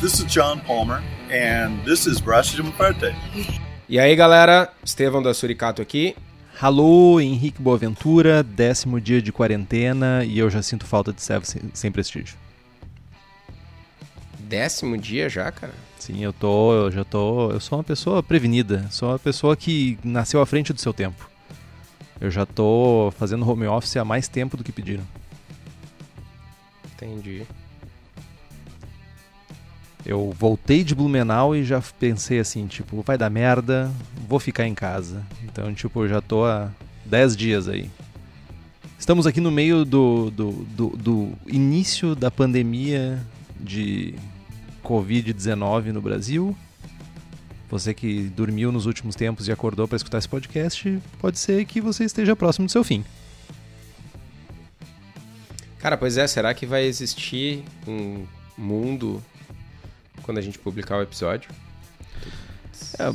This is John Palmer, and this is Braço Parte. E aí, galera, Estevão da Suricato aqui. Alô, Henrique Boaventura, décimo dia de quarentena e eu já sinto falta de servo sem, sem prestígio. Décimo dia já, cara? Sim, eu tô, eu já tô, eu sou uma pessoa prevenida, sou uma pessoa que nasceu à frente do seu tempo. Eu já tô fazendo home office há mais tempo do que pediram. Entendi. Eu voltei de Blumenau e já pensei assim, tipo, vai dar merda, vou ficar em casa. Então, tipo, já tô há 10 dias aí. Estamos aqui no meio do, do, do, do início da pandemia de Covid-19 no Brasil. Você que dormiu nos últimos tempos e acordou para escutar esse podcast, pode ser que você esteja próximo do seu fim. Cara, pois é, será que vai existir um mundo quando a gente publicar o episódio? É,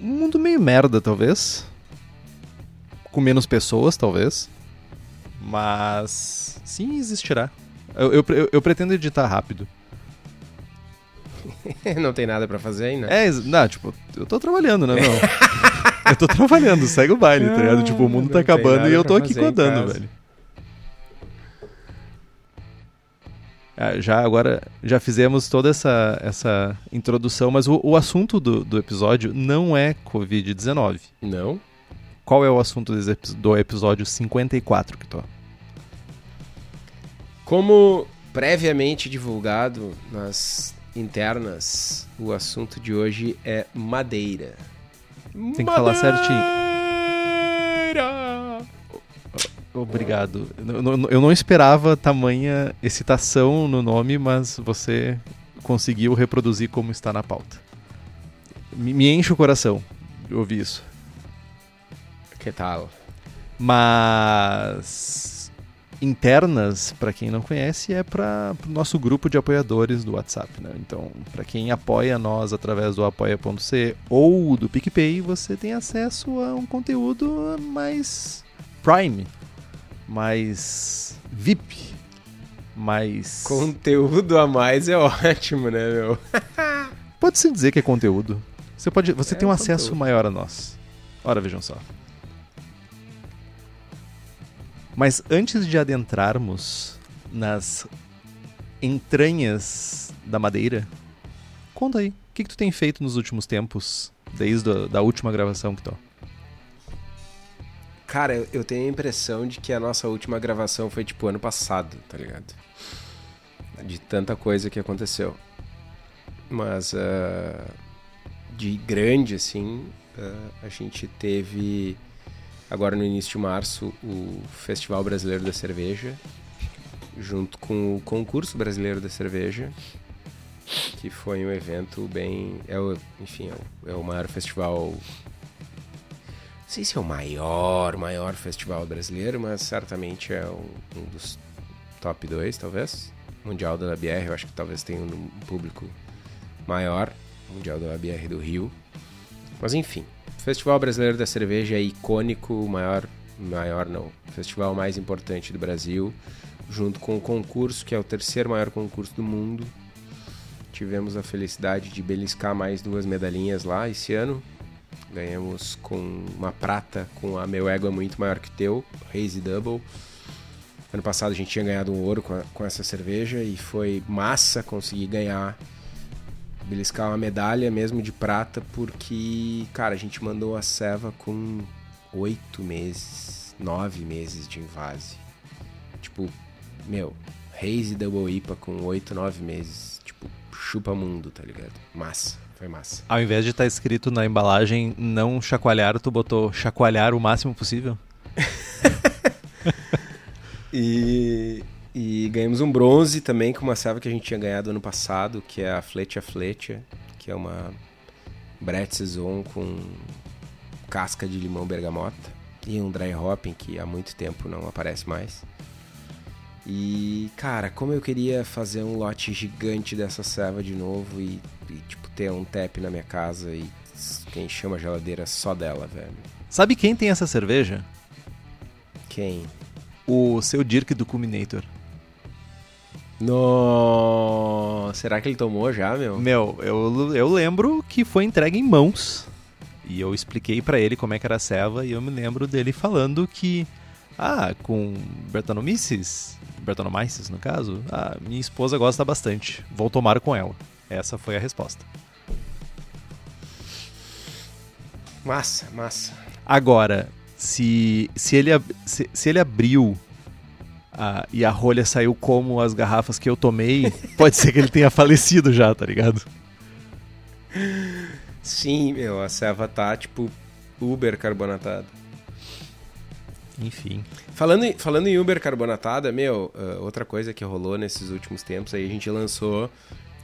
um mundo meio merda, talvez. Com menos pessoas, talvez. Mas sim existirá. Eu, eu, eu, pretendo editar rápido. não tem nada para fazer ainda? É, não, tipo, eu tô trabalhando, né, meu? eu tô trabalhando, segue o baile, tá ligado? Tipo, o mundo tá acabando e eu tô aqui codando, velho. Já agora, já fizemos toda essa, essa introdução, mas o, o assunto do, do episódio não é Covid-19. Não? Qual é o assunto do episódio 54, Kitó? Como previamente divulgado nas internas, o assunto de hoje é madeira. Tem que madeira! falar certinho. Obrigado. Eu não esperava tamanha excitação no nome, mas você conseguiu reproduzir como está na pauta. Me enche o coração ouvir isso. Que tal? Mas internas, para quem não conhece, é para o nosso grupo de apoiadores do WhatsApp. Né? Então, para quem apoia nós através do apoia.c ou do PicPay, você tem acesso a um conteúdo mais Prime, mais VIP, mais. Conteúdo a mais é ótimo, né, meu? Pode-se dizer que é conteúdo. Você, pode, você é tem um conteúdo. acesso maior a nós. Ora, vejam só. Mas antes de adentrarmos nas entranhas da madeira, conta aí, o que, que tu tem feito nos últimos tempos, desde a da última gravação que tô? Cara, eu tenho a impressão de que a nossa última gravação foi tipo ano passado, tá ligado? De tanta coisa que aconteceu. Mas uh, de grande, assim, uh, a gente teve agora no início de março o Festival Brasileiro da Cerveja, junto com o Concurso Brasileiro da Cerveja, que foi um evento bem. É o, enfim, é o, é o maior festival não sei se é o maior, maior festival brasileiro, mas certamente é um, um dos top 2, talvez. Mundial da BR, eu acho que talvez tenha um público maior. Mundial da BR do Rio. Mas enfim, o Festival Brasileiro da Cerveja é icônico, o maior, maior não, festival mais importante do Brasil, junto com o concurso, que é o terceiro maior concurso do mundo. Tivemos a felicidade de beliscar mais duas medalhinhas lá esse ano, Ganhamos com uma prata com a Meu Ego é Muito Maior Que Teu, Hazy Double. Ano passado a gente tinha ganhado um ouro com, a, com essa cerveja e foi massa conseguir ganhar, beliscar uma medalha mesmo de prata, porque, cara, a gente mandou a ceva com oito meses, nove meses de invase. Tipo, meu, Hazy Double IPA com oito, nove meses. Tipo, chupa mundo, tá ligado? Massa. Foi massa. Ao invés de estar tá escrito na embalagem não chacoalhar, tu botou chacoalhar o máximo possível? e, e ganhamos um bronze também com uma serva que a gente tinha ganhado ano passado, que é a Flecha Flecha, que é uma Brett Saison com casca de limão bergamota e um dry hopping que há muito tempo não aparece mais. E, cara, como eu queria fazer um lote gigante dessa serva de novo e, e tipo, ter um tap na minha casa e quem chama a geladeira só dela, velho. Sabe quem tem essa cerveja? Quem? O seu Dirk do Culminator. No... Será que ele tomou já, meu? Meu, eu, eu lembro que foi entregue em mãos. E eu expliquei pra ele como é que era a ceva e eu me lembro dele falando que ah, com Bertanomices, Bertanomyces no caso, ah, minha esposa gosta bastante. Vou tomar com ela. Essa foi a resposta. Massa, massa. Agora, se, se, ele, se, se ele abriu ah, e a rolha saiu como as garrafas que eu tomei, pode ser que ele tenha falecido já, tá ligado? Sim, meu, a ceva tá tipo Uber carbonatada. Enfim. Falando em, falando em Uber carbonatada, meu, ah, outra coisa que rolou nesses últimos tempos aí, a gente lançou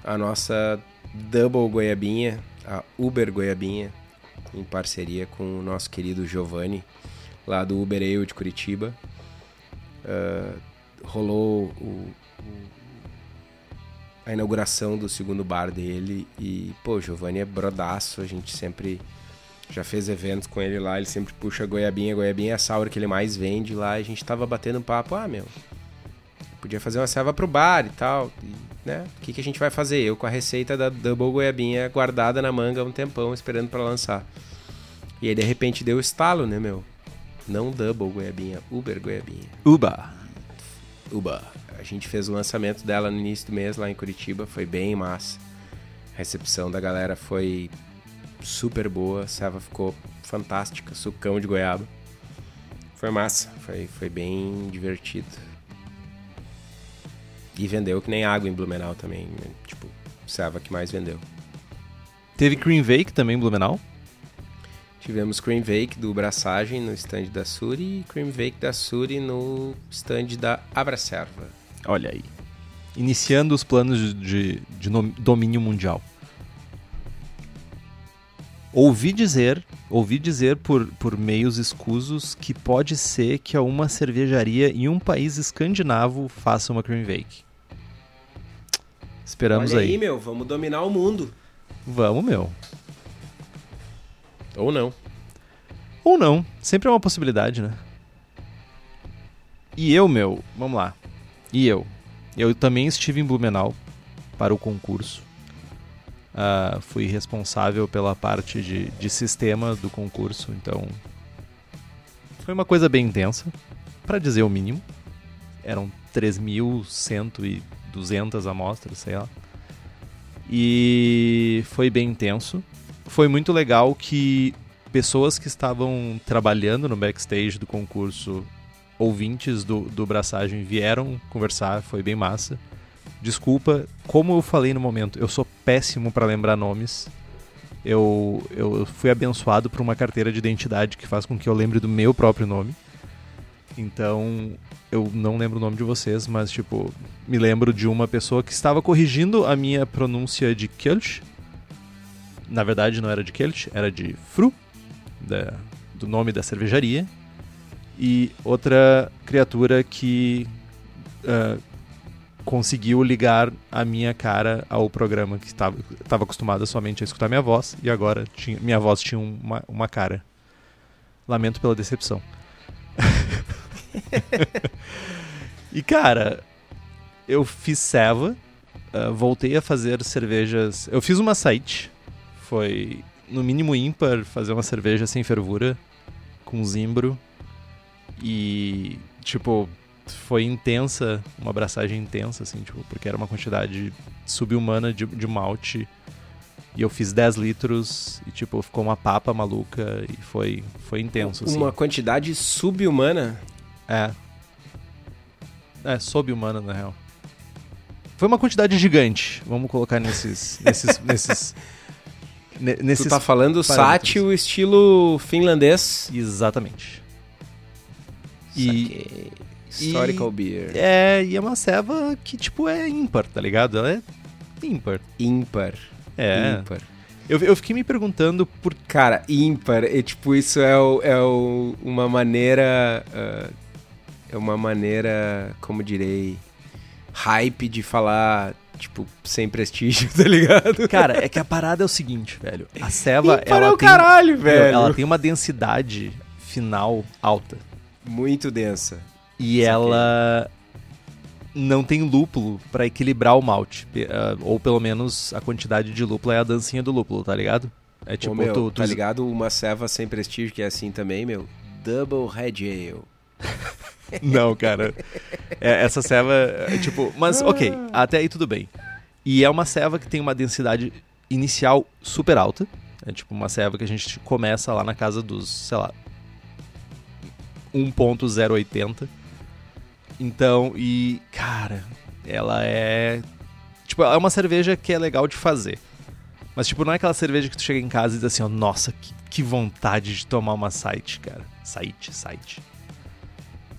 a nossa Double Goiabinha, a Uber Goiabinha, em parceria com o nosso querido Giovanni, lá do Uber Ale de Curitiba. Ah, rolou o- a inauguração do segundo bar dele e, pô, o Giovanni é brodaço, a gente sempre já fez eventos com ele lá, ele sempre puxa goiabinha, goiabinha é a sour que ele mais vende lá, e a gente tava batendo papo, ah, meu, podia fazer uma serva pro bar e tal, e, né, o que, que a gente vai fazer? Eu com a receita da Double Goiabinha guardada na manga há um tempão, esperando pra lançar. E aí, de repente, deu estalo, né, meu? Não Double Goiabinha, Uber Goiabinha. Uba. Uba. A gente fez o lançamento dela no início do mês lá em Curitiba, foi bem massa. A recepção da galera foi super boa, a serva ficou fantástica, sucão de goiaba. Foi massa, foi, foi bem divertido. E vendeu que nem água em Blumenau também, né? tipo, serva que mais vendeu. Teve Cream Vake também em Blumenau. Tivemos Cream Vake do Braçagem no stand da Suri e Cream Vake da Suri no stand da Abracerva. Olha aí. Iniciando os planos de, de, domínio mundial. Ouvi dizer, ouvi dizer por, por meios escusos que pode ser que uma cervejaria em um país escandinavo faça uma cream vake. Esperamos Olha aí. aí, meu, vamos dominar o mundo. Vamos, meu. Ou não. Ou não, sempre é uma possibilidade, né? E eu, meu, vamos lá. E eu? Eu também estive em Blumenau para o concurso. Ah, fui responsável pela parte de, de sistema do concurso, então. Foi uma coisa bem intensa, para dizer o mínimo. Eram 3.100 e 200 amostras, sei lá. E foi bem intenso. Foi muito legal que pessoas que estavam trabalhando no backstage do concurso, ouvintes do, do Braçagem, vieram conversar, foi bem massa. Desculpa, como eu falei no momento, eu sou péssimo para lembrar nomes. Eu, eu fui abençoado por uma carteira de identidade que faz com que eu lembre do meu próprio nome. Então, eu não lembro o nome de vocês, mas, tipo, me lembro de uma pessoa que estava corrigindo a minha pronúncia de Kelch. Na verdade, não era de Kelch, era de Fru, da- do nome da cervejaria. E outra criatura que ah, conseguiu ligar a minha cara ao programa que estava acostumada somente a escutar minha voz e agora tinha, minha voz tinha uma, uma cara. Lamento pela decepção. e cara, eu fiz ceva, ah, voltei a fazer cervejas. Eu fiz uma site, foi no mínimo ímpar fazer uma cerveja sem fervura, com zimbro. E, tipo, foi intensa, uma abraçagem intensa, assim, tipo, porque era uma quantidade subhumana de, de malte. E eu fiz 10 litros e, tipo, ficou uma papa maluca e foi, foi intenso, assim. Uma quantidade subhumana. É. É, sob-humana, na real. Foi uma quantidade gigante. Vamos colocar nesses. nesses. nesses. ne- nesses tu tá falando parâmetros. sátio estilo finlandês. Exatamente. E- Saquei. Historical beer. É, e é uma ceva que, tipo, é ímpar, tá ligado? Ela é ímpar. Ímpar. É. Ímpar. Eu, eu fiquei me perguntando por. Cara, ímpar, é tipo, isso é, o- é o- uma maneira. ah, é uma maneira, como direi, hype de falar, tipo, sem prestígio, tá ligado? Cara, é que a parada é o seguinte, velho. A ceva, Ímpar ela é o tem. caralho, velho. Ela tem uma densidade final alta. Muito densa. E ela. não tem lúpulo pra equilibrar o malte. Ah, ou pelo menos a quantidade de lúpulo é a dancinha do lúpulo, tá ligado? É tipo, Ô, meu, tu, tu tá ligado? Uma ceva sem prestígio que é assim também, meu. Double Red Ale. Não, cara. É, essa ceva, é, tipo. Mas, ok, até aí tudo bem. E é uma ceva que tem uma densidade inicial super alta. É tipo uma ceva que a gente começa lá na casa dos, sei lá. 1.080. Então, e. Cara, ela é. Tipo, é uma cerveja que é legal de fazer. Mas, tipo, não é aquela cerveja que tu chega em casa e diz assim, ó, nossa, que, que vontade de tomar uma site, cara. Site, site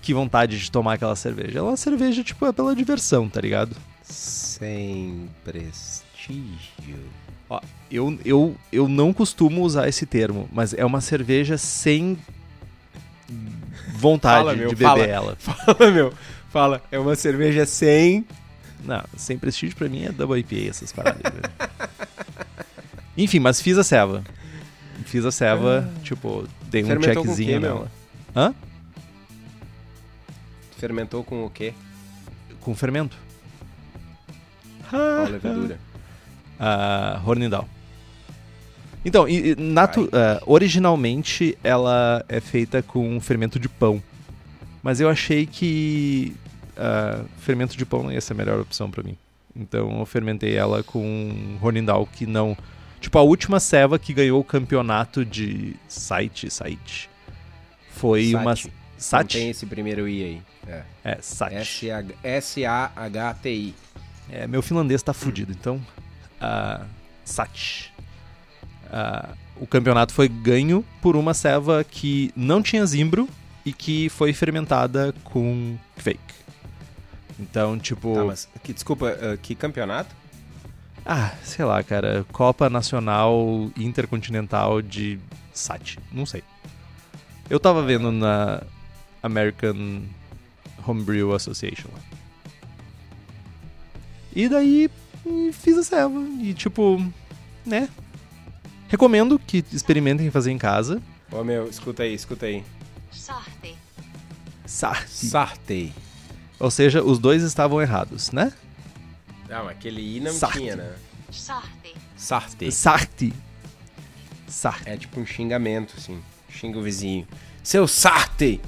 que vontade de tomar aquela cerveja. Ela é uma cerveja, tipo, é pela diversão, tá ligado? Sem prestígio. Ó, eu, eu, eu não costumo usar esse termo, mas é uma cerveja sem vontade Fala, meu, de beber fala. ela. Fala, meu. Fala. É uma cerveja sem. Não, sem prestígio pra mim é double IPA essas paradas. velho. Enfim, mas fiz a ceva. Fiz a ceva, tipo, dei um Fermentou checkzinho quê, meu? nela. Hã? Fermentou com o quê? Com fermento. Qual levedura? a Hornindal. Então, e- e natu- ah, originalmente ela é feita com fermento de pão. Mas eu achei que ah, fermento de pão não ia ser a melhor opção pra mim. Então eu fermentei ela com Hornindal que não. Tipo, a última ceva que ganhou o campeonato de site, site. Foi uma. Sati. Não Sati? tem esse primeiro I aí. É. É, Sati. S-A-H-T-I. É, meu finlandês tá fudido, então. ah, Sati. Ah, o campeonato foi ganho por uma ceva que não tinha zimbro e que foi fermentada com fake. Então, tipo. Tá, mas que, desculpa, ah, que campeonato? Ah, sei lá, cara. Copa Nacional Intercontinental de Sati. Não sei. Eu tava vendo na American Homebrew Association lá. E daí e fiz a ceva. E tipo, né? Recomendo que experimentem fazer em casa. Ô meu, escuta aí, escuta aí. Sahti. Sati. Sartei. Ou seja, os dois estavam errados, né? Mas aquele I não Sartei. tinha, né? Sartei. Sarti. Sarti. É tipo um xingamento, assim. Xinga o vizinho. Seu Sartei!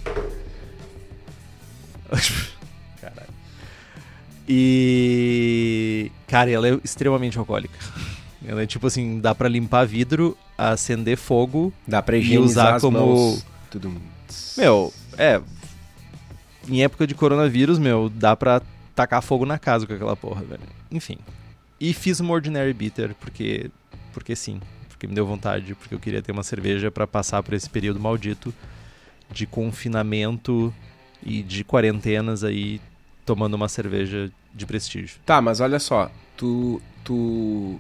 Caralho. E. Cara, ela é extremamente alcoólica. Ela é tipo assim, dá pra limpar vidro, acender fogo. Dá pra E usar como- mãos. Tudo. Meu, é. Em época de coronavírus, meu, dá pra tacar fogo na casa com aquela porra, velho. Enfim. E fiz uma Ordinary Bitter, porque. Porque sim. Porque me deu vontade, porque eu queria ter uma cerveja pra passar por esse período maldito de confinamento e de quarentenas aí, tomando uma cerveja de prestígio. Tá, mas olha só. Tu. Tu.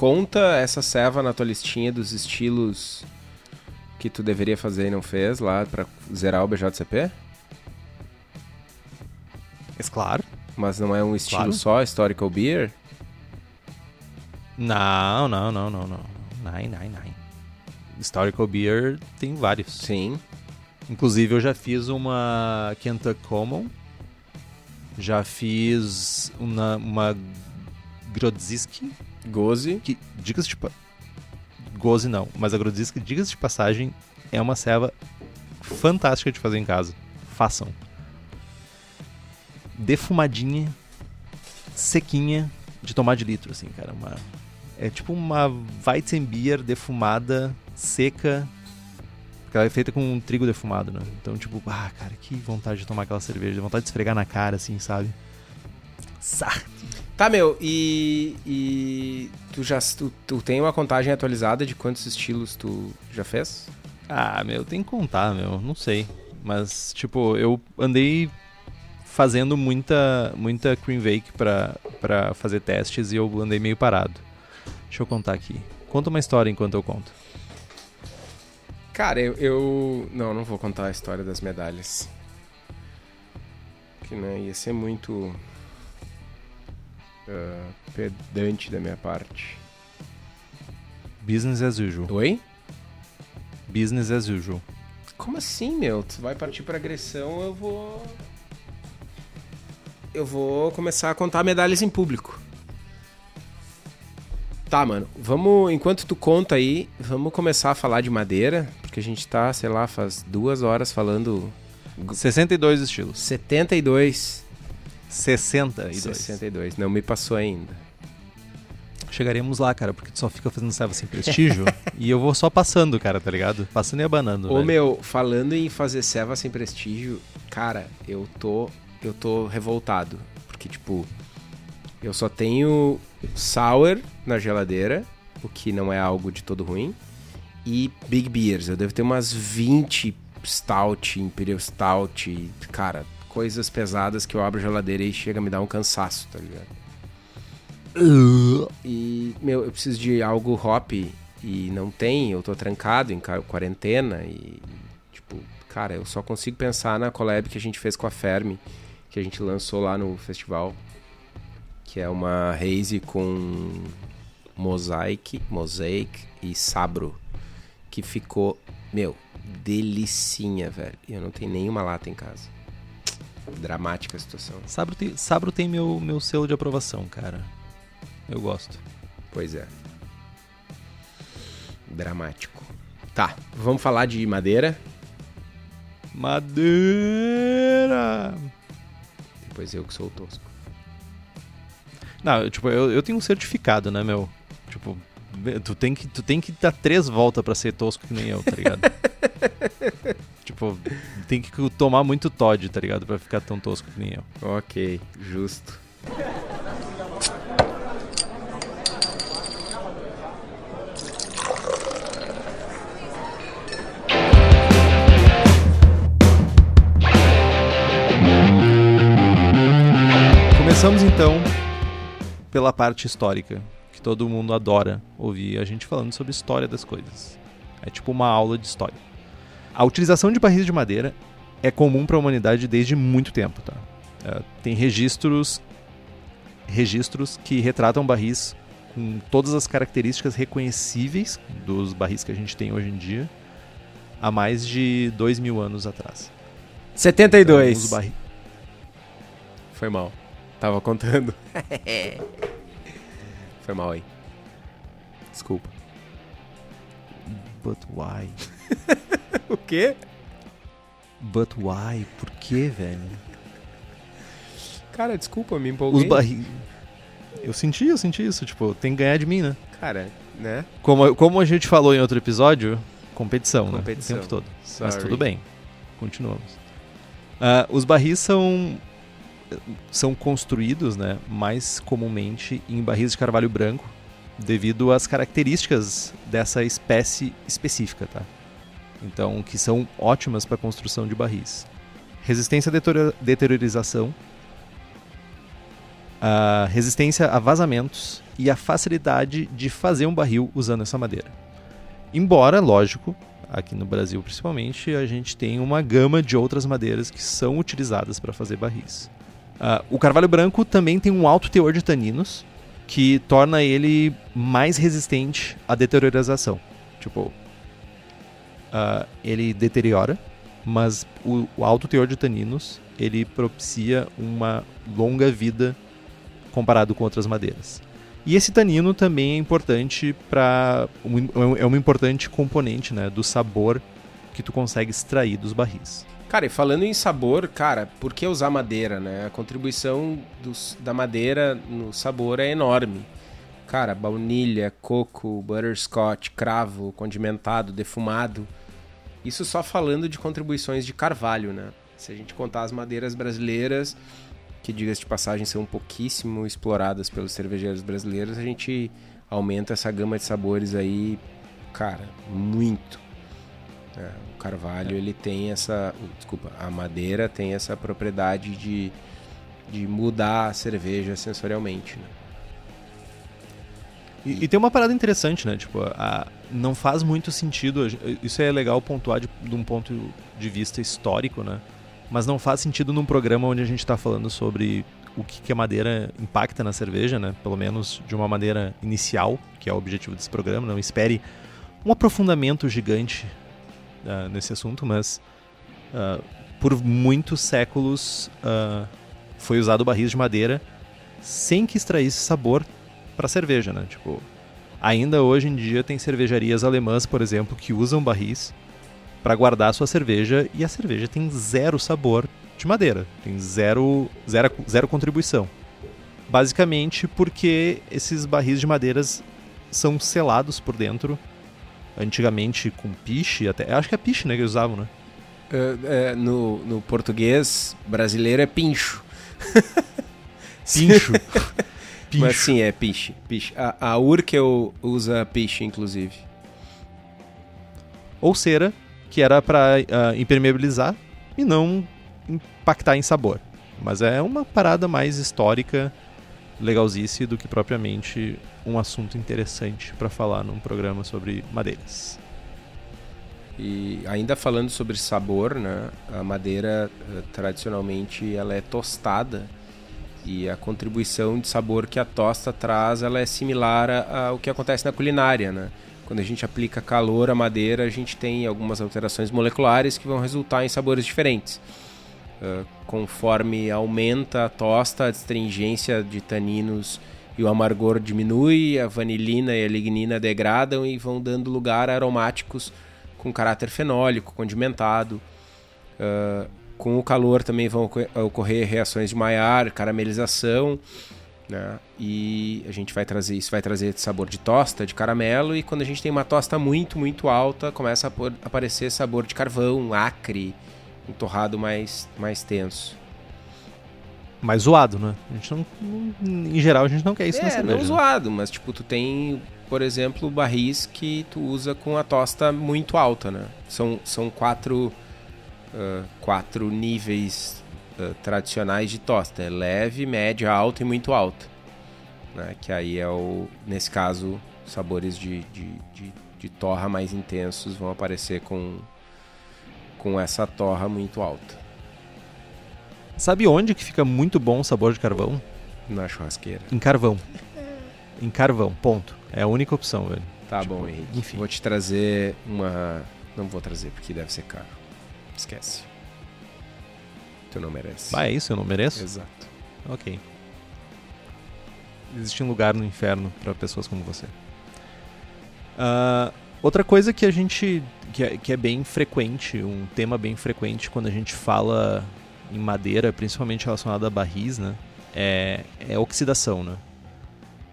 Conta essa ceva na tua listinha dos estilos que tu deveria fazer e não fez lá pra zerar o BJCP? Mas claro. Mas não é um estilo Claro. só, Historical Beer? Não, não, não, não, não. Nine, nine, nine. Historical Beer tem vários. Sim. Inclusive eu já fiz uma Kentucky Common. Já fiz uma, uma Grodziski, Goze. que, diga-se de... Goze não, mas a Grodziski, diga-se de passagem, é uma ceva fantástica de fazer em casa. Façam. Defumadinha, sequinha, de tomar de litro, assim, cara. Uma, é tipo uma Weizenbier defumada, seca, porque ela é feita com um trigo defumado, né? Então, tipo, ah, cara, que vontade de tomar aquela cerveja, vontade de esfregar na cara, assim, sabe? Sarti. Tá, meu, e. e tu já. Tu, tu tem uma contagem atualizada de quantos estilos tu já fez? Ah, meu, tem que contar, meu, não sei. Mas, tipo, eu andei fazendo muita, muita cream bake pra, pra fazer testes e eu andei meio parado. Deixa eu contar aqui. Conta uma história enquanto eu conto. Cara, eu, eu. Não, não vou contar a história das medalhas. Que né, ia ser muito. Ah, pedante da minha parte. Business as usual. Oi? Business as usual. Como assim, meu? Tu vai partir pra agressão, eu vou. eu vou começar a contar medalhas em público. Tá, mano. Vamos, enquanto tu conta aí, vamos começar a falar de madeira, porque a gente tá, sei lá, faz duas horas falando 62 estilos. 72. 62. 62. Não me passou ainda. Chegaremos lá, cara, porque tu só fica fazendo serva sem prestígio e eu vou só passando, cara, tá ligado? Passando e abanando. Ô velho. meu, falando em fazer serva sem prestígio, cara, eu tô. Eu tô revoltado. Porque, tipo, eu só tenho sour na geladeira, o que não é algo de todo ruim. E Big Beers. Eu devo ter umas 20 Stout, Imperial Stout, cara, coisas pesadas que eu abro a geladeira e chega a me dar um cansaço, tá ligado? E, meu, eu preciso de algo hop e não tem, eu tô trancado em quarentena e, tipo, cara, eu só consigo pensar na collab que a gente fez com a Fermi, que a gente lançou lá no festival, que é uma haze com mosaic, mosaic e sabro, que ficou, meu, delicinha, velho. E eu não tenho nenhuma lata em casa. Dramática a situação. Sabro tem, Sabro tem meu, meu selo de aprovação, cara. Eu gosto. Pois é. Dramático. Tá, vamos falar de madeira. Madeira! Depois eu que sou o tosco. Não, eu, tipo, eu, eu tenho um certificado, né, meu? Tipo, tu tem que, tu tem que dar três voltas pra ser tosco que nem eu, tá ligado? tipo, tem que tomar muito Todd, tá ligado? Pra ficar tão tosco que nem eu. Ok, justo. Começamos então pela parte histórica, que todo mundo adora ouvir a gente falando sobre história das coisas. É tipo uma aula de história. A utilização de barris de madeira é comum para a humanidade desde muito tempo, tá? É, tem registros registros que retratam barris com todas as características reconhecíveis dos barris que a gente tem hoje em dia há mais de dois mil anos atrás. Então, 72. os barris Foi mal. Tava contando. Foi mal aí. Desculpa. But why? O quê? But why? Por que, velho? Cara, desculpa, me empolguei. Os barris. Eu senti, eu senti isso. Tipo, tem que ganhar de mim, né? Cara, né? Como, como a gente falou em outro episódio, competição, Competição. né? O tempo todo. Sorry. Mas tudo bem. Continuamos. Ah, os barris são são construídos, né, mais comumente em barris de carvalho branco, devido às características dessa espécie específica, tá? Então, que são ótimas para construção de barris. Resistência à deteriorização, a resistência a vazamentos e a facilidade de fazer um barril usando essa madeira. Embora, lógico, aqui no Brasil principalmente, a gente tem uma gama de outras madeiras que são utilizadas para fazer barris. Ah, o carvalho branco também tem um alto teor de taninos, que torna ele mais resistente à deteriorização. Tipo, ah, ele deteriora, mas o, o alto teor de taninos ele propicia uma longa vida comparado com outras madeiras. E esse tanino também é importante para é um importante componente, né, do sabor que tu consegue extrair dos barris. Cara, e falando em sabor, cara, por que usar madeira, né? A contribuição dos- da madeira no sabor é enorme. Cara, baunilha, coco, butterscotch, cravo, condimentado, defumado. Isso só falando de contribuições de carvalho, né? Se a gente contar as madeiras brasileiras, que diga-se de passagem são pouquíssimo exploradas pelos cervejeiros brasileiros, a gente aumenta essa gama de sabores aí, cara, muito. É, o carvalho ele tem essa, desculpa, a madeira tem essa propriedade de, de mudar a cerveja sensorialmente, né? E, e tem uma parada interessante, né? Tipo, a- não faz muito sentido. Isso é legal pontuar de, de um ponto de vista histórico, né? Mas não faz sentido num programa onde a gente está falando sobre o que, que a madeira impacta na cerveja, né? Pelo menos de uma maneira inicial, que é o objetivo desse programa. Não espere um aprofundamento gigante ah, nesse assunto, mas ah, por muitos séculos ah, foi usado barris de madeira sem que extraísse sabor para cerveja, né? Tipo, ainda hoje em dia tem cervejarias alemãs, por exemplo, que usam barris para guardar sua cerveja e a cerveja tem zero sabor de madeira, tem zero, zero, zero contribuição. Basicamente porque esses barris de madeiras são selados por dentro, antigamente com piche, até acho que é piche né, que eles usavam, né? É, é, no, no português brasileiro é pincho. Pincho. pincho. Mas sim, é piche. piche. A, a Urkel usa piche, inclusive. Ou cera, que era para impermeabilizar e não impactar em sabor. Mas é uma parada mais histórica, legalzice, do que propriamente um assunto interessante para falar num programa sobre madeiras. E ainda falando sobre sabor, né? A madeira eh, tradicionalmente ela é tostada e a contribuição de sabor que a tosta traz ela é similar ao que acontece na culinária, né? Quando a gente aplica calor à madeira, a gente tem algumas alterações moleculares que vão resultar em sabores diferentes. Uh, conforme aumenta a tosta, a astringência de taninos e o amargor diminui, a vanilina e a lignina degradam e vão dando lugar a aromáticos com caráter fenólico, condimentado. Uh, com o calor também vão ocorrer reações de Maillard, caramelização, né? E a gente vai trazer isso vai trazer sabor de tosta, de caramelo e quando a gente tem uma tosta muito muito alta, começa a aparecer sabor de carvão, acre, um torrado mais mais tenso. Mais zoado, né? A gente não, em geral a gente não quer isso é, na cerveja. não zoado, mas tipo tu tem por exemplo, barris que tu usa com a tosta muito alta, né? São, são quatro, uh, quatro níveis uh, tradicionais de tosta. É leve, média, alta e muito alta. Né? Que aí é o, nesse caso, sabores de, de, de, de torra mais intensos vão aparecer com, com essa torra muito alta. Sabe onde que fica muito bom o sabor de carvão? Na churrasqueira. Em carvão. em carvão, ponto. É a única opção, velho. Tá tipo, bom, Henrique. Enfim. Vou te trazer uma. Não vou trazer porque deve ser caro. Esquece. Tu não merece. Ah, é isso? Eu não mereço? Exato. Ok. Existe um lugar no inferno para pessoas como você. Uh, outra coisa que a gente. Que é, que é bem frequente, um tema bem frequente quando a gente fala em madeira, principalmente relacionado a barris, né? É, é oxidação, né?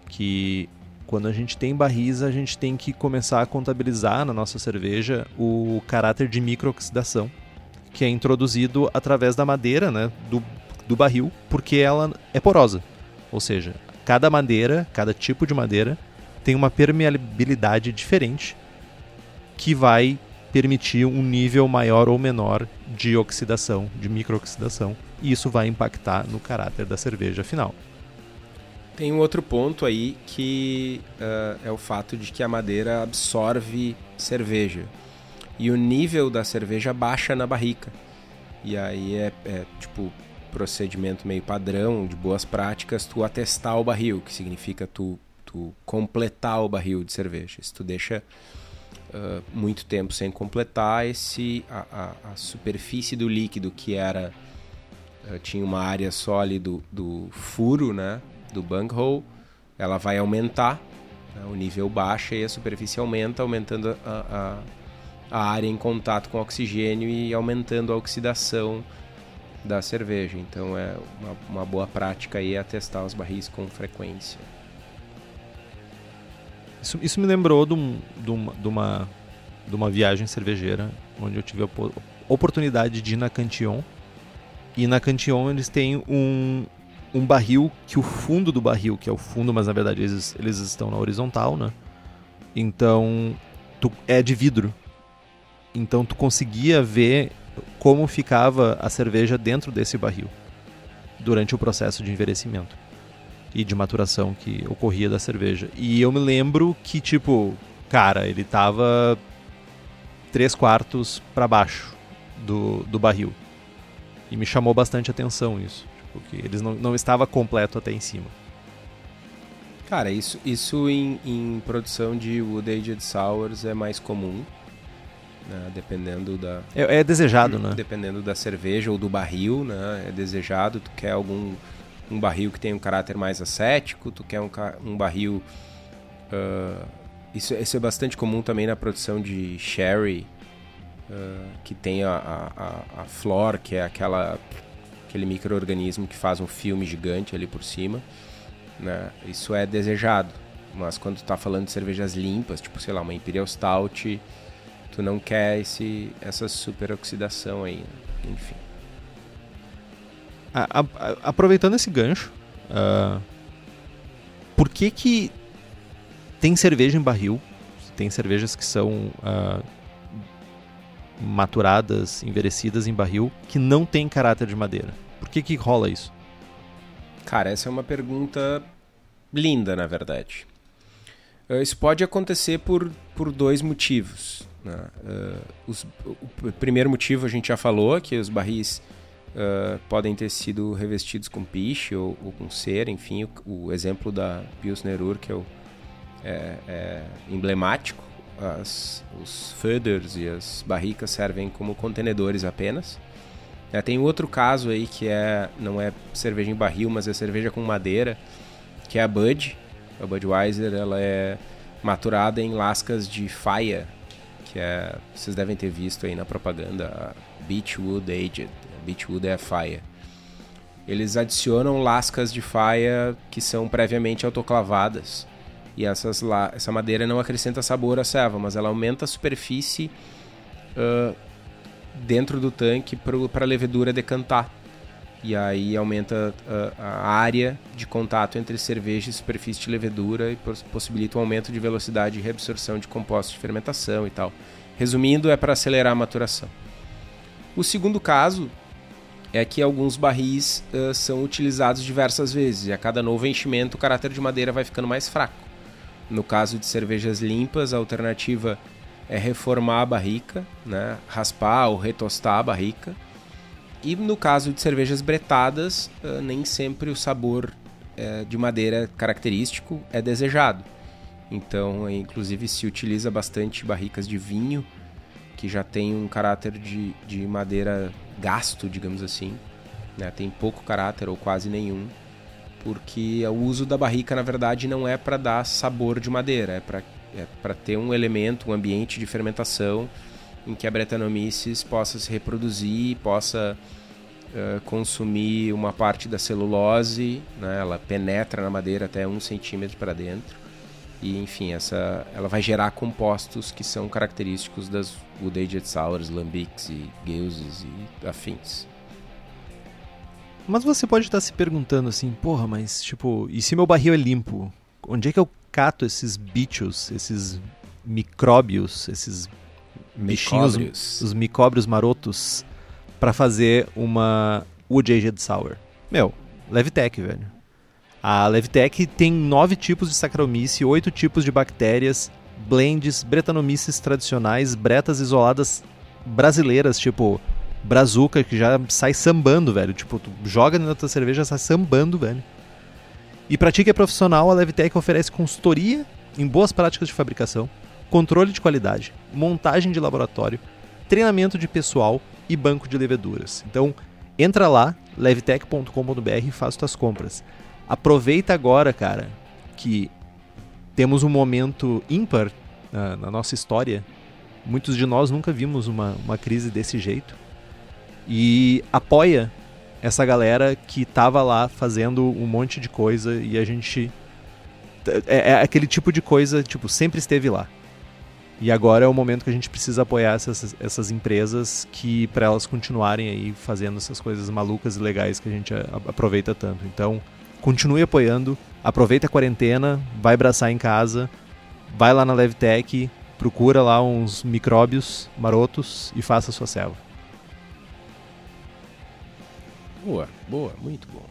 Que quando a gente tem barris, a gente tem que começar a contabilizar na nossa cerveja o caráter de microoxidação, que é introduzido através da madeira né, do, do barril, porque ela é porosa. Ou seja, cada madeira, cada tipo de madeira, tem uma permeabilidade diferente que vai permitir um nível maior ou menor de oxidação, de microoxidação, e isso vai impactar no caráter da cerveja final. Tem um outro ponto aí que uh, é o fato de que a madeira absorve cerveja. E o nível da cerveja baixa na barrica. E aí é, é tipo procedimento meio padrão de boas práticas tu atestar o barril, que significa tu, tu completar o barril de cerveja. Se tu deixa uh, muito tempo sem completar, esse a, a, a superfície do líquido que era uh, tinha uma área só ali do, do furo, né? do bunghole, ela vai aumentar, né, o nível baixa e a superfície aumenta, aumentando a, a, a, área em contato com oxigênio e aumentando a oxidação da cerveja. Então é uma, uma boa prática aí a testar os barris com frequência. Isso, isso me lembrou de, um, de, uma, de, uma, de uma viagem cervejeira, onde eu tive a oportunidade de ir na Cantillon. E na Cantillon eles têm um, um barril que o fundo do barril, que é o fundo, mas na verdade eles, eles estão na horizontal, né? Então, tu, é de vidro. Então tu conseguia ver como ficava a cerveja dentro desse barril durante o processo de envelhecimento e de maturação que ocorria da cerveja. E eu me lembro que, tipo, cara, ele tava três quartos para baixo do, do barril. E me chamou bastante atenção isso porque eles não, não estava completo até em cima. Cara, isso, isso em, em produção de Wood Aged Sours é mais comum. Né? dependendo da É, é desejado, né? dependendo da cerveja ou do barril, né? É desejado. Tu quer algum um barril que tenha um caráter mais acético, tu quer um, um barril ah, isso, isso é bastante comum também na produção de sherry, ah, que tem a, a, a, a flor, que é aquela aquele microorganismo que faz um filme gigante ali por cima, né? Isso é desejado. Mas quando tu tá falando de cervejas limpas, tipo, sei lá, uma Imperial Stout, tu não quer esse, essa superoxidação aí, né? enfim. A- a- a- aproveitando esse gancho, ah, por que que tem cerveja em barril? Tem cervejas que são ah, maturadas, envelhecidas em barril, que não tem caráter de madeira. Por que que rola isso? Cara, essa é uma pergunta linda, na verdade. Eh, Isso pode acontecer por, por dois motivos. Eh, os- o primeiro motivo a gente já falou, que os barris eh, podem ter sido revestidos com piche ou, ou com cera, enfim, o, o exemplo da Pilsner Urquell é, é emblemático. As, os feathers e as barricas servem como contenedores apenas. É, tem outro caso aí que é não é cerveja em barril, mas é cerveja com madeira, que é a Bud. A Budweiser, ela é maturada em lascas de faia, que é, vocês devem ter visto aí na propaganda, Beechwood Aged. Beechwood é a faia. Eles adicionam lascas de faia que são previamente autoclavadas. E essas la- essa madeira não acrescenta sabor à serva, mas ela aumenta a superfície ah, dentro do tanque para a levedura decantar. E aí aumenta ah, a área de contato entre cerveja e superfície de levedura e pos- possibilita um aumento de velocidade de reabsorção de compostos de fermentação e tal. Resumindo, é para acelerar a maturação. O segundo caso é que alguns barris ah, são utilizados diversas vezes e a cada novo enchimento o caráter de madeira vai ficando mais fraco. No caso de cervejas limpas, a alternativa é reformar a barrica, né? raspar ou retostar a barrica. E no caso de cervejas bretadas, ah, nem sempre o sabor eh, de madeira característico é desejado. Então, eh, inclusive, se utiliza bastante barricas de vinho, que já tem um caráter de, de madeira gasto, digamos assim. né? Tem pouco caráter ou quase nenhum porque o uso da barrica na verdade não é para dar sabor de madeira, é para é ter um elemento, um ambiente de fermentação em que a Brettanomyces possa se reproduzir, possa eh, consumir uma parte da celulose, né? ela penetra na madeira até um centímetro para dentro e enfim essa, ela vai gerar compostos que são característicos das Wood Aged Sours, Lambics e Gueuses e afins. Mas você pode estar se perguntando assim, porra, mas tipo, e se meu barril é limpo? Onde é que eu cato esses bichos, esses micróbios, esses bichinhos, Micóbrios. os micóbrios marotos, pra fazer uma Wood Aged Sour? Meu, Levitec, velho. A Levitec tem nove tipos de Saccharomyces, oito tipos de bactérias, blends, Brettanomyces tradicionais, bretas isoladas brasileiras, tipo Brazuca, que já sai sambando, velho. Tipo, tu joga na tua cerveja, sai sambando, velho. E pra ti que é profissional, a Levitec oferece consultoria em boas práticas de fabricação, controle de qualidade, montagem de laboratório, treinamento de pessoal e banco de leveduras. Então, entra lá, levitec.com.br e faz tuas compras. Aproveita agora, cara, que temos um momento ímpar na, na nossa história. Muitos de nós nunca vimos uma, uma crise desse jeito. E apoia essa galera que tava lá fazendo um monte de coisa e a gente. É, é aquele tipo de coisa, tipo, sempre esteve lá. E agora é o momento que a gente precisa apoiar essas, essas empresas que para elas continuarem aí fazendo essas coisas malucas e legais que a gente aproveita tanto. Então, continue apoiando, aproveita a quarentena, vai abraçar em casa, vai lá na Levtech, procura lá uns micróbios marotos e faça a sua selva. Boa, boa, muito bom.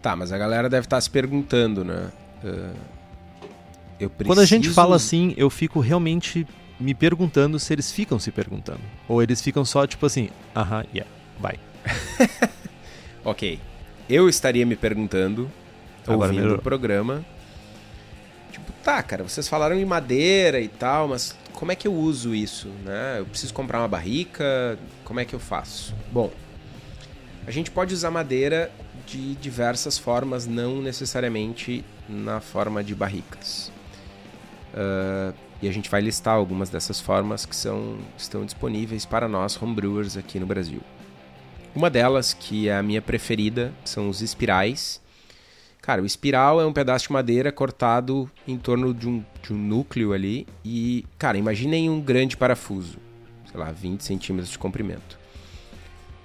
Tá, mas a galera deve estar se perguntando, né? Ah, eu preciso... Quando a gente fala assim, eu fico realmente me perguntando se eles ficam se perguntando. Ou eles ficam só tipo assim, aham, yeah, vai. Ok. Eu estaria me perguntando, Agora ouvindo melhorou. o programa. Tipo, tá, cara, vocês falaram em madeira e tal, mas como é que eu uso isso, né? Eu preciso comprar uma barrica, como é que eu faço? Bom, a gente pode usar madeira de diversas formas, não necessariamente na forma de barricas. Uh, e a gente vai listar algumas dessas formas que são, estão disponíveis para nós homebrewers aqui no Brasil. Uma delas, que é a minha preferida, são os espirais. Cara, o espiral é um pedaço de madeira cortado em torno de um, de um núcleo ali. E, cara, imaginem um grande parafuso, sei lá, 20 centímetros de comprimento.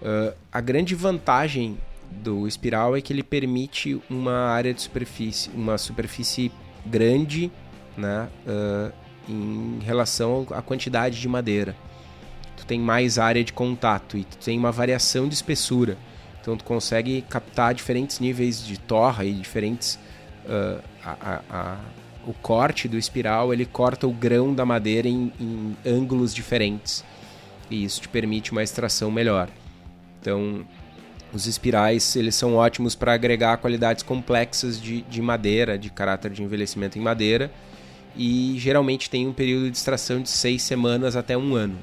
Uh, a grande vantagem do espiral é que ele permite uma área de superfície, uma superfície grande, né, uh, em relação à quantidade de madeira. Tu tem mais área de contato e tu tem uma variação de espessura. Então tu consegue captar diferentes níveis de torra e diferentes uh, a, a, a, o corte do espiral ele corta o grão da madeira em, em ângulos diferentes e isso te permite uma extração melhor. Então os espirais eles são ótimos para agregar qualidades complexas de, de madeira, de caráter de envelhecimento em madeira, e geralmente tem um período de extração de seis semanas até um ano.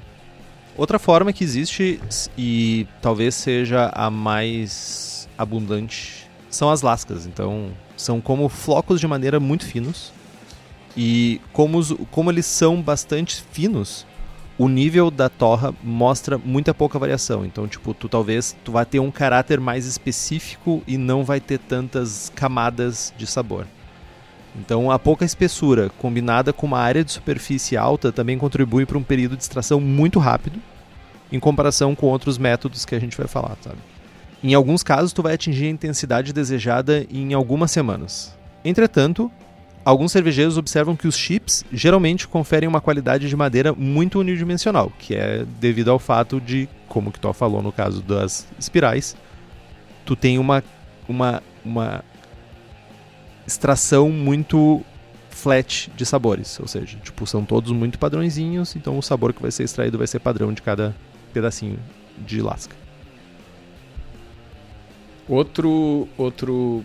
Outra forma que existe, e talvez seja a mais abundante, são as lascas. Então, são como flocos de madeira muito finos. E como, os, como eles são bastante finos, o nível da torra mostra muita pouca variação. Então, tipo, tu talvez tu vai ter um caráter mais específico e não vai ter tantas camadas de sabor. Então, a pouca espessura combinada com uma área de superfície alta também contribui para um período de extração muito rápido, em comparação com outros métodos que a gente vai falar, sabe? Em alguns casos, tu vai atingir a intensidade desejada em algumas semanas. Entretanto, Alguns cervejeiros observam que os chips geralmente conferem uma qualidade de madeira muito unidimensional, que é devido ao fato de, como que tu falou no caso das espirais, tu tem uma, uma, uma extração muito flat de sabores, ou seja, tipo, são todos muito padrõezinhos, então o sabor que vai ser extraído vai ser padrão de cada pedacinho de lasca. Outro outro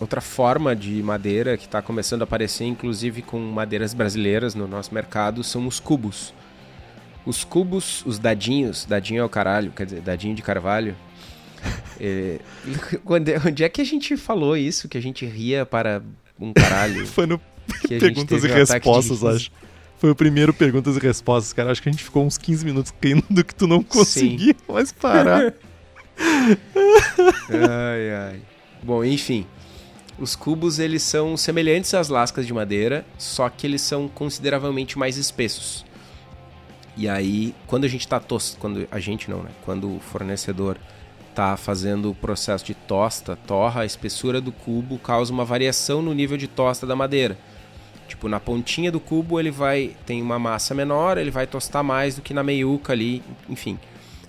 outra forma de madeira que está começando a aparecer, inclusive com madeiras brasileiras no nosso mercado, são os cubos. Os cubos, os dadinhos, dadinho é o caralho, quer dizer, dadinho de carvalho. é, onde é que a gente falou isso, que a gente ria para um caralho? Foi no Perguntas e Respostas, acho. Foi o primeiro Perguntas e Respostas, cara. Acho que a gente ficou uns 15 minutos rindo do que tu não conseguia mais parar. ai, ai. Bom, enfim. Os cubos eles são semelhantes às lascas de madeira, só que eles são consideravelmente mais espessos. E aí, quando a gente está tos... quando a gente não, né? Quando o fornecedor está fazendo o processo de tosta, torra, a espessura do cubo causa uma variação no nível de tosta da madeira. Tipo, na pontinha do cubo ele vai tem uma massa menor, ele vai tostar mais do que na meiuca ali, enfim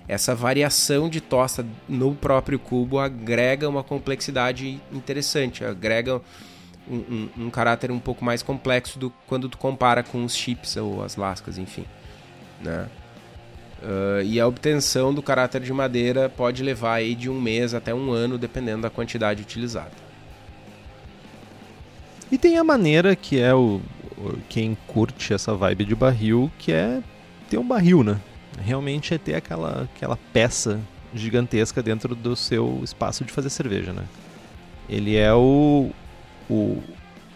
essa variação de tosta no próprio cubo agrega uma complexidade interessante, agrega um, um, um, caráter um pouco mais complexo do quando tu compara com os chips ou as lascas, enfim. Né? Uh, e a obtenção do caráter de madeira pode levar aí de um mês até um ano, dependendo da quantidade utilizada. E tem a maneira que é o quem curte essa vibe de barril, que é ter um barril, né? realmente é ter aquela, aquela peça gigantesca dentro do seu espaço de fazer cerveja, né? Ele é o, o,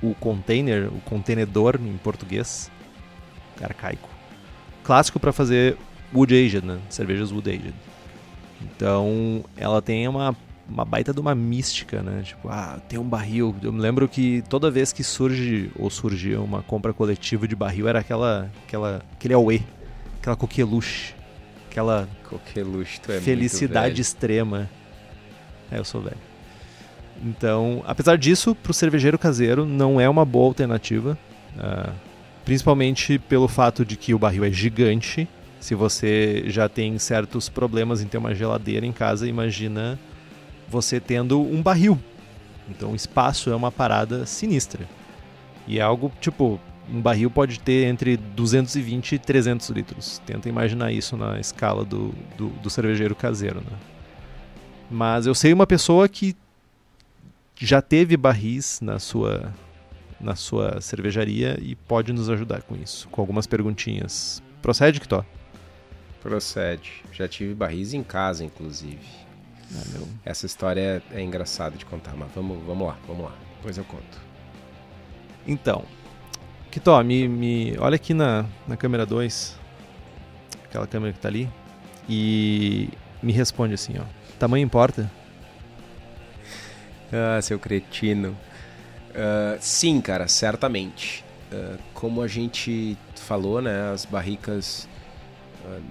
o container, o contenedor em português, arcaico, clássico para fazer wood aged, né? Cervejas wood aged. Então, ela tem uma uma baita de uma mística, né? Tipo, ah, tem um barril. Eu me lembro que toda vez que surge ou surgia uma compra coletiva de barril era aquela aquela aquele auê aquela coqueluche, aquela coqueluche, tu é felicidade extrema. É, eu sou velho. Então, apesar disso, para o cervejeiro caseiro não é uma boa alternativa, uh, principalmente pelo fato de que o barril é gigante. Se você já tem certos problemas em ter uma geladeira em casa, imagina você tendo um barril. Então, espaço é uma parada sinistra. E é algo, tipo, um barril pode ter entre 220 e 300 litros. Tenta imaginar isso na escala do, do, do cervejeiro caseiro. Né? Mas eu sei uma pessoa que já teve barris na sua na sua cervejaria e pode nos ajudar com isso, com algumas perguntinhas. Procede, Kitó? Procede. Já tive barris em casa, inclusive. Meu. Essa história é, é engraçada de contar, mas vamos, vamos lá, vamos lá. Depois eu conto. Então, Kitó, me, me olha aqui na, na câmera 2, aquela câmera que tá ali, e me responde assim, ó. Tamanho importa? Ah, seu cretino. Ah, sim, cara, certamente. Ah, como a gente falou, né, as barricas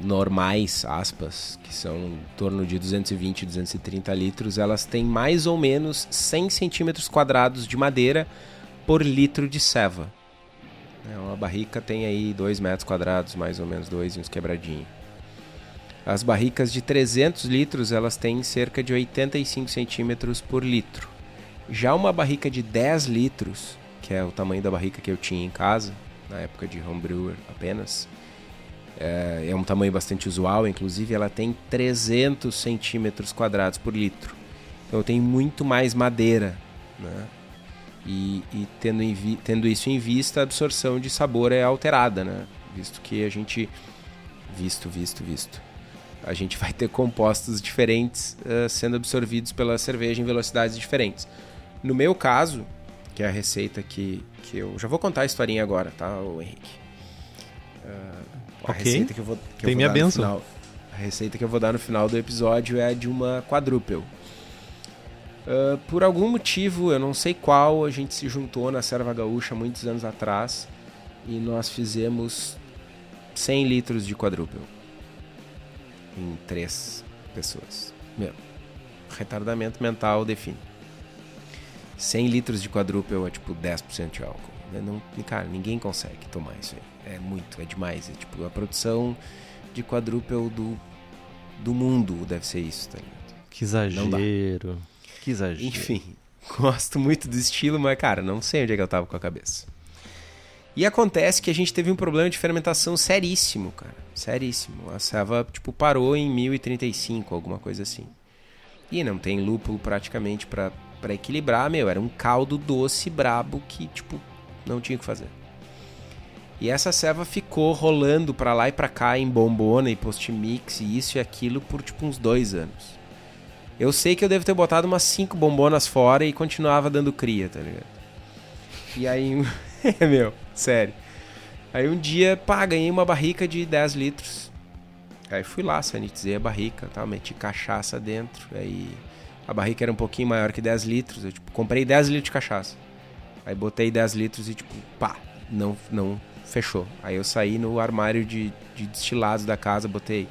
normais, aspas, que são em torno de 220, 230 litros, elas têm mais ou menos 100 centímetros quadrados de madeira por litro de ceva. É, Uma barrica tem aí 2 metros quadrados, mais ou menos, dois e uns quebradinhos. As barricas de 300 litros, elas têm cerca de 85 centímetros por litro. Já uma barrica de 10 litros, que é o tamanho da barrica que eu tinha em casa, na época de homebrewer apenas, é, é um tamanho bastante usual, inclusive ela tem 300 centímetros quadrados por litro. Então tenho muito mais madeira, né? E, e tendo, tendo isso em vista, a absorção de sabor é alterada, né? Visto que a gente... Visto, visto, visto. A gente vai ter compostos diferentes eh, sendo absorvidos pela cerveja em velocidades diferentes. No meu caso, que é a receita que, que eu... Já vou contar a historinha agora, tá, Henrique? Ah, a Ok. receita que eu vou, que Tem eu vou minha dar no bênção. final- a receita que eu vou dar no final do episódio é a de uma quadruple. Ah, por algum motivo, eu não sei qual, a gente se juntou na Serva Gaúcha muitos anos atrás e nós fizemos 100 litros de quadruple em três pessoas. Meu, retardamento mental define. 100 litros de quadruple é tipo 10% de álcool. né? Não, cara, ninguém consegue tomar isso aí. É muito, é demais. É tipo a produção de quadruple do, do mundo deve ser isso, tá ligado? Que exagero. Que exagero. Enfim, gosto muito do estilo, mas, cara, não sei onde é que eu tava com a cabeça. E acontece que a gente teve um problema de fermentação seríssimo, cara. Seríssimo. A ceva, tipo, parou em 1035, alguma coisa assim. E não tem lúpulo praticamente pra, pra equilibrar, meu. Era um caldo doce brabo que, tipo, não tinha o que fazer. E essa ceva ficou rolando pra lá e pra cá em bombona e post-mix e isso e aquilo por, tipo, uns dois anos. Eu sei que eu devo ter botado umas cinco bombonas fora e continuava dando cria, tá ligado? E aí, é meu, sério. Aí um dia, pá, ganhei uma barrica de 10 litros. Aí fui lá, sanitizei a barrica, tal, meti cachaça dentro. Aí a barrica era um pouquinho maior que 10 litros. Eu tipo, comprei 10 litros de cachaça. Aí botei 10 litros e tipo, pá, não, não fechou. Aí eu saí no armário de, de destilados da casa, botei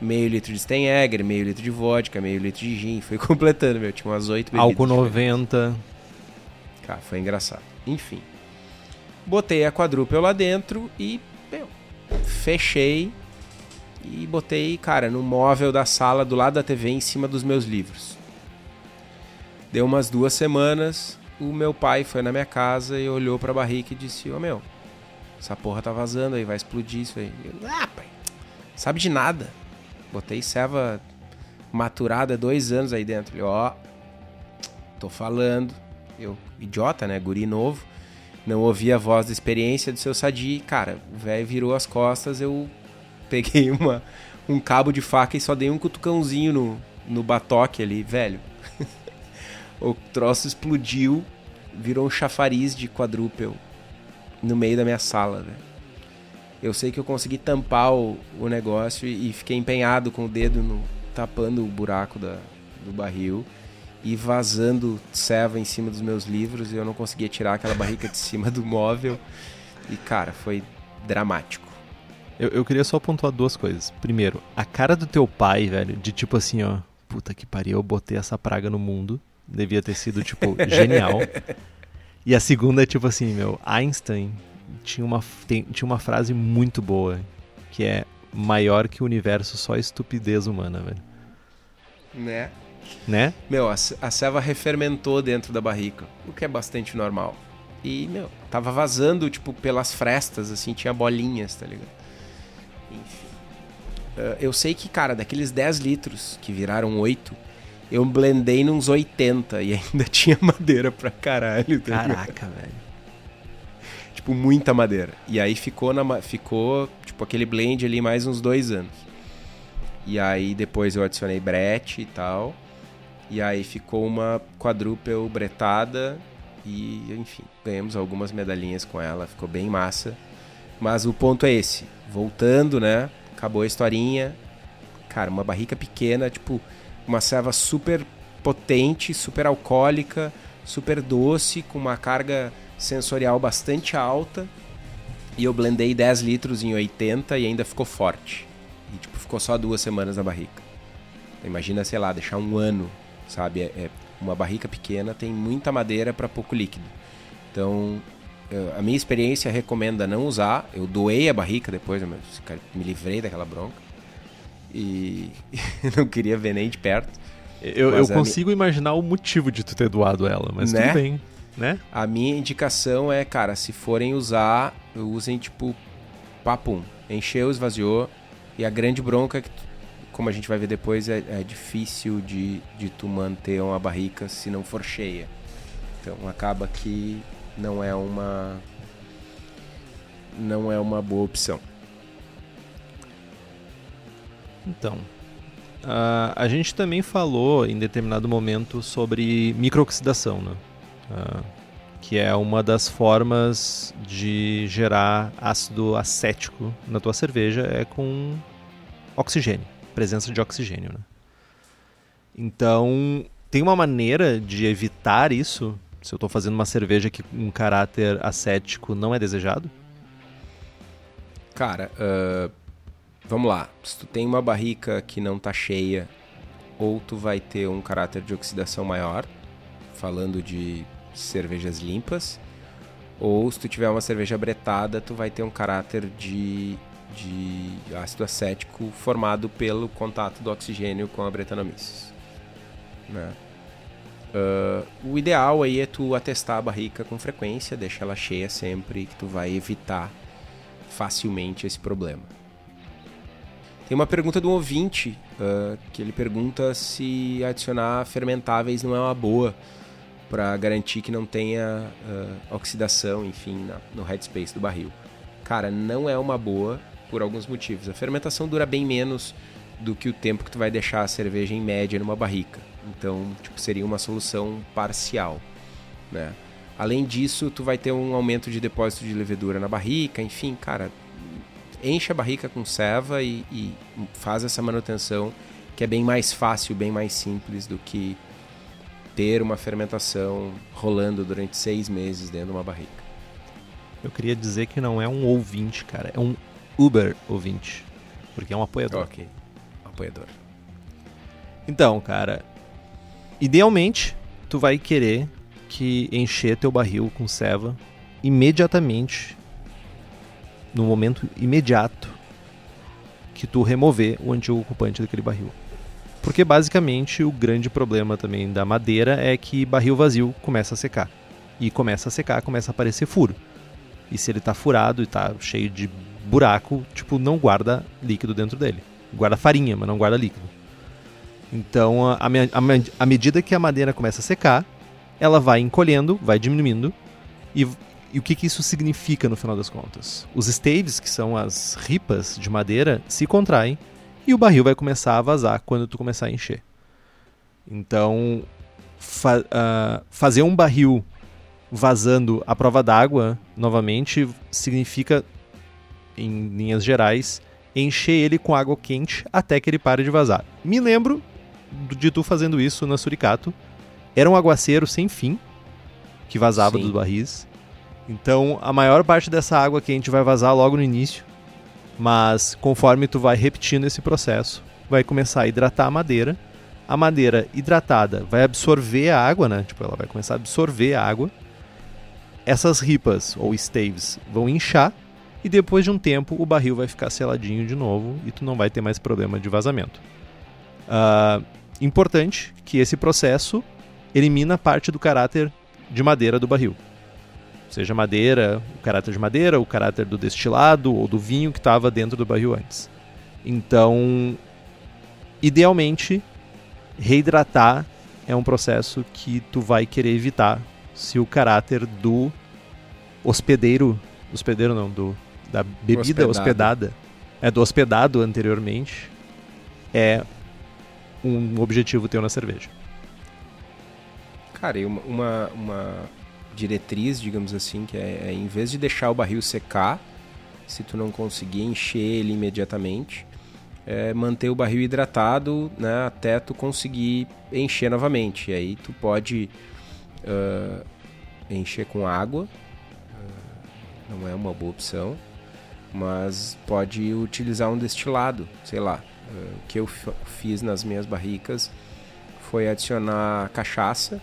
meio litro de Steinegger, meio litro de vodka, meio litro de gin. Fui completando, meu. Tinha umas 8 bebidas. Álcool diferentes. 90. Cara, foi engraçado. Enfim. Botei a quadruple lá dentro e, meu, fechei e botei, cara, no móvel da sala do lado da TV em cima dos meus livros. Deu umas duas semanas, o meu pai foi na minha casa e olhou pra barrica e disse: Ô meu, essa porra tá vazando aí, vai explodir isso aí. Eu, ah, pai, sabe de nada. Botei ceva maturada dois anos aí dentro. Ele, ó, tô falando. Eu, idiota, né? Guri novo. Não ouvi a voz da experiência do seu Sadi. Cara, o velho virou as costas, eu peguei uma, um cabo de faca e só dei um cutucãozinho no, no batoque ali, velho. o troço explodiu, virou um chafariz de quadruple no meio da minha sala, velho. Eu sei que eu consegui tampar o, o negócio e, e fiquei empenhado com o dedo no, tapando o buraco da, do barril e vazando ceva em cima dos meus livros e eu não conseguia tirar aquela barrica de cima do móvel. E, cara, foi dramático. Eu, eu queria só pontuar duas coisas. Primeiro, a cara do teu pai, velho, de tipo assim, ó, puta que pariu, eu botei essa praga no mundo. Devia ter sido, tipo, genial. E a segunda é tipo assim, meu, Einstein tinha uma, tem- tinha uma frase muito boa, que é maior que o universo só estupidez humana, velho. Né? Né? Meu, a, a ceva refermentou dentro da barrica, o que é bastante normal. E, meu, tava vazando, tipo, pelas frestas, assim, tinha bolinhas, tá ligado? Enfim. Ah, eu sei que, cara, daqueles 10 litros que viraram 8, eu blendei nos 80 e ainda tinha madeira pra caralho, tá ligado? Caraca, velho. tipo, muita madeira. E aí ficou, na, ficou tipo, aquele blend ali mais uns dois anos. E aí depois eu adicionei brete e tal. E aí ficou uma quadrúpel bretada. E, enfim, ganhamos algumas medalhinhas com ela. Ficou bem massa. Mas o ponto é esse. Voltando, né? Acabou a historinha. Cara, uma barrica pequena, tipo, uma serva super potente, super alcoólica, super doce, com uma carga sensorial bastante alta. E eu blendei 10 litros em 80 e ainda ficou forte. E tipo, ficou só duas semanas na barrica. Imagina, sei lá, deixar um ano, sabe? É, é uma barrica pequena, tem muita madeira para pouco líquido. Então, eu- a minha experiência recomenda não usar. Eu doei a barrica depois, me livrei daquela bronca. E não queria ver nem de perto. Eu, eu consigo imaginar o motivo de tu ter doado ela, mas Né? tudo bem, né? A minha indicação é, cara, se forem usar, usem tipo papum. Encheu, esvaziou. E a grande bronca é que, como a gente vai ver depois, é, é difícil de, de tu manter uma barrica se não for cheia. Então acaba que não é uma. Não é uma boa opção. Então, ah, a gente também falou em determinado momento sobre microoxidação, né? Ah, que é uma das formas de gerar ácido acético na tua cerveja é com oxigênio, presença de oxigênio, né? Então, tem uma maneira de evitar isso se eu estou fazendo uma cerveja que um caráter acético não é desejado? Cara, ah, vamos lá. Se tu tem uma barrica que não tá cheia, ou tu vai ter um caráter de oxidação maior, falando de cervejas limpas, ou se tu tiver uma cerveja bretada, tu vai ter um caráter de, de ácido acético formado pelo contato do oxigênio com a Brettanomyces. Né? Ah, o ideal aí é tu atestar a barrica com frequência, deixar ela cheia sempre, que tu vai evitar facilmente esse problema. Tem uma pergunta do ouvinte, ah, que ele pergunta se adicionar fermentáveis não é uma boa para garantir que não tenha ah, oxidação, enfim, na- no headspace do barril. Cara, não é uma boa por alguns motivos. A fermentação dura bem menos do que o tempo que tu vai deixar a cerveja em média numa barrica. Então, tipo, seria uma solução parcial, né? Além disso, tu vai ter um aumento de depósito de levedura na barrica, enfim, cara, enche a barrica com ceva e, e faz essa manutenção que é bem mais fácil, bem mais simples do que ter uma fermentação rolando durante seis meses dentro de uma barrica. Eu queria dizer que não é um ouvinte, cara, é um Uber ouvinte, porque é um apoiador. Ok, apoiador. Então, cara, idealmente tu vai querer que encher teu barril com ceva imediatamente, no momento imediato que tu remover o antigo ocupante daquele barril. Porque basicamente o grande problema também da madeira é que barril vazio começa a secar. E começa a secar, começa a aparecer furo. E se ele tá furado e tá cheio de buraco, tipo, não guarda líquido dentro dele. Guarda farinha, mas não guarda líquido. Então, à medida que a madeira começa a secar, ela vai encolhendo, vai diminuindo. E, e o que, que isso significa no final das contas? Os staves, que são as ripas de madeira, se contraem e o barril vai começar a vazar quando tu começar a encher. Então, fa- ah, fazer um barril vazando à prova d'água, novamente, significa, em linhas gerais, encher ele com água quente até que ele pare de vazar. Me lembro de tu fazendo isso na Suricato. Era um aguaceiro sem fim que vazava Sim. dos barris. Então a maior parte dessa água quente vai vazar logo no início. Mas conforme tu vai repetindo esse processo, vai começar a hidratar a madeira. A madeira hidratada vai absorver a água, né? Tipo, ela vai começar a absorver a água. Essas ripas ou staves vão inchar e depois de um tempo o barril vai ficar seladinho de novo e tu não vai ter mais problema de vazamento. Ah, importante que esse processo elimina parte do caráter de madeira do barril. Seja madeira, o caráter de madeira, o caráter do destilado ou do vinho que estava dentro do barril antes. Então, idealmente, reidratar é um processo que tu vai querer evitar se o caráter do hospedeiro hospedeiro não, do da bebida Hospedado. hospedada, é do hospedado anteriormente, é um objetivo teu na cerveja. Cara, e uma, uma, uma diretriz, digamos assim, que é, é em vez de deixar o barril secar, se tu não conseguir encher ele imediatamente, é manter o barril hidratado né, até tu conseguir encher novamente. E aí tu pode ah, encher com água, ah, não é uma boa opção, mas pode utilizar um destilado, sei lá. Ah, o que eu fiz nas minhas barricas foi adicionar cachaça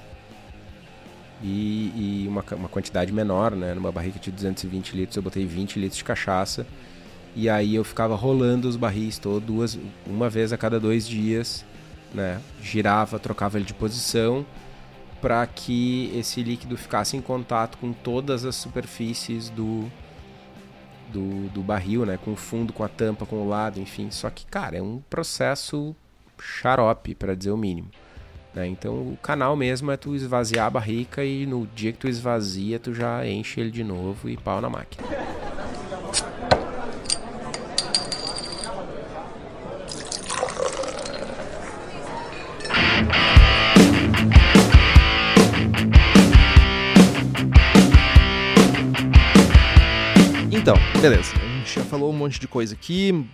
e, e uma, uma quantidade menor, né? Numa barrica de 220 litros eu botei 20 litros de cachaça e aí eu ficava rolando os barris todo duas, uma vez a cada dois dias, né? Girava, trocava ele de posição para que esse líquido ficasse em contato com todas as superfícies do, do, do barril, né? Com o fundo, com a tampa, com o lado, enfim. Só que, cara, é um processo xarope, para dizer o mínimo. Né? Então o canal mesmo é tu esvaziar a barrica e no dia que tu esvazia, tu já enche ele de novo e pau na máquina. Então, beleza. A gente já falou um monte de coisa aqui,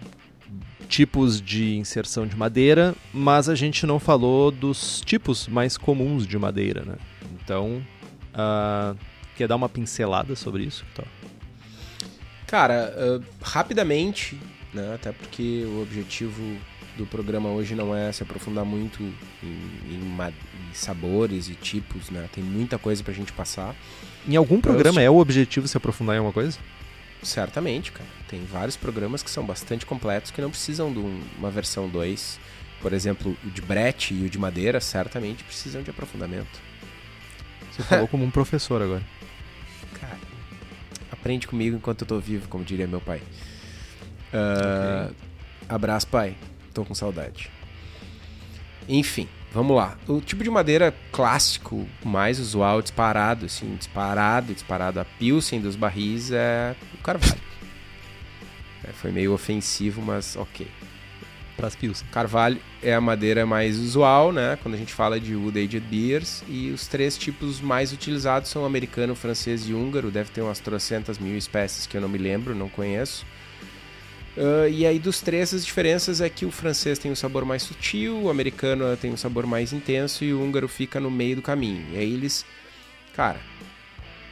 tipos de inserção de madeira, mas a gente não falou dos tipos mais comuns de madeira, né? Então, ah, quer dar uma pincelada sobre isso? Tá. Cara, ah, rapidamente, né, até porque o objetivo do programa hoje não é se aprofundar muito em, em em sabores e tipos, né? Tem muita coisa pra gente passar. Em algum programa é o objetivo se aprofundar em alguma coisa? Certamente, cara. Tem vários programas que são bastante completos que não precisam de um- uma versão 2. Por exemplo, o de Brett e o de Madeira certamente precisam de aprofundamento. Você falou como um professor agora. Cara, aprende comigo enquanto eu tô vivo, como diria meu pai. Ah, Abraço, pai. Tô com saudade. Enfim, vamos lá. O tipo de madeira clássico, mais usual, disparado, assim, disparado, disparado. A Pilsen dos barris é o carvalho. É, foi meio ofensivo, mas ok. Pras Pilsen. Carvalho é a madeira mais usual, né? Quando a gente fala de Wood Aged Beers. E os três tipos mais utilizados são americano, francês e húngaro. Deve ter umas trocentas mil espécies que eu não me lembro, não conheço. Ah, e aí dos três as diferenças é que o francês tem um sabor mais sutil, o americano tem um sabor mais intenso e o húngaro fica no meio do caminho. E aí eles, cara,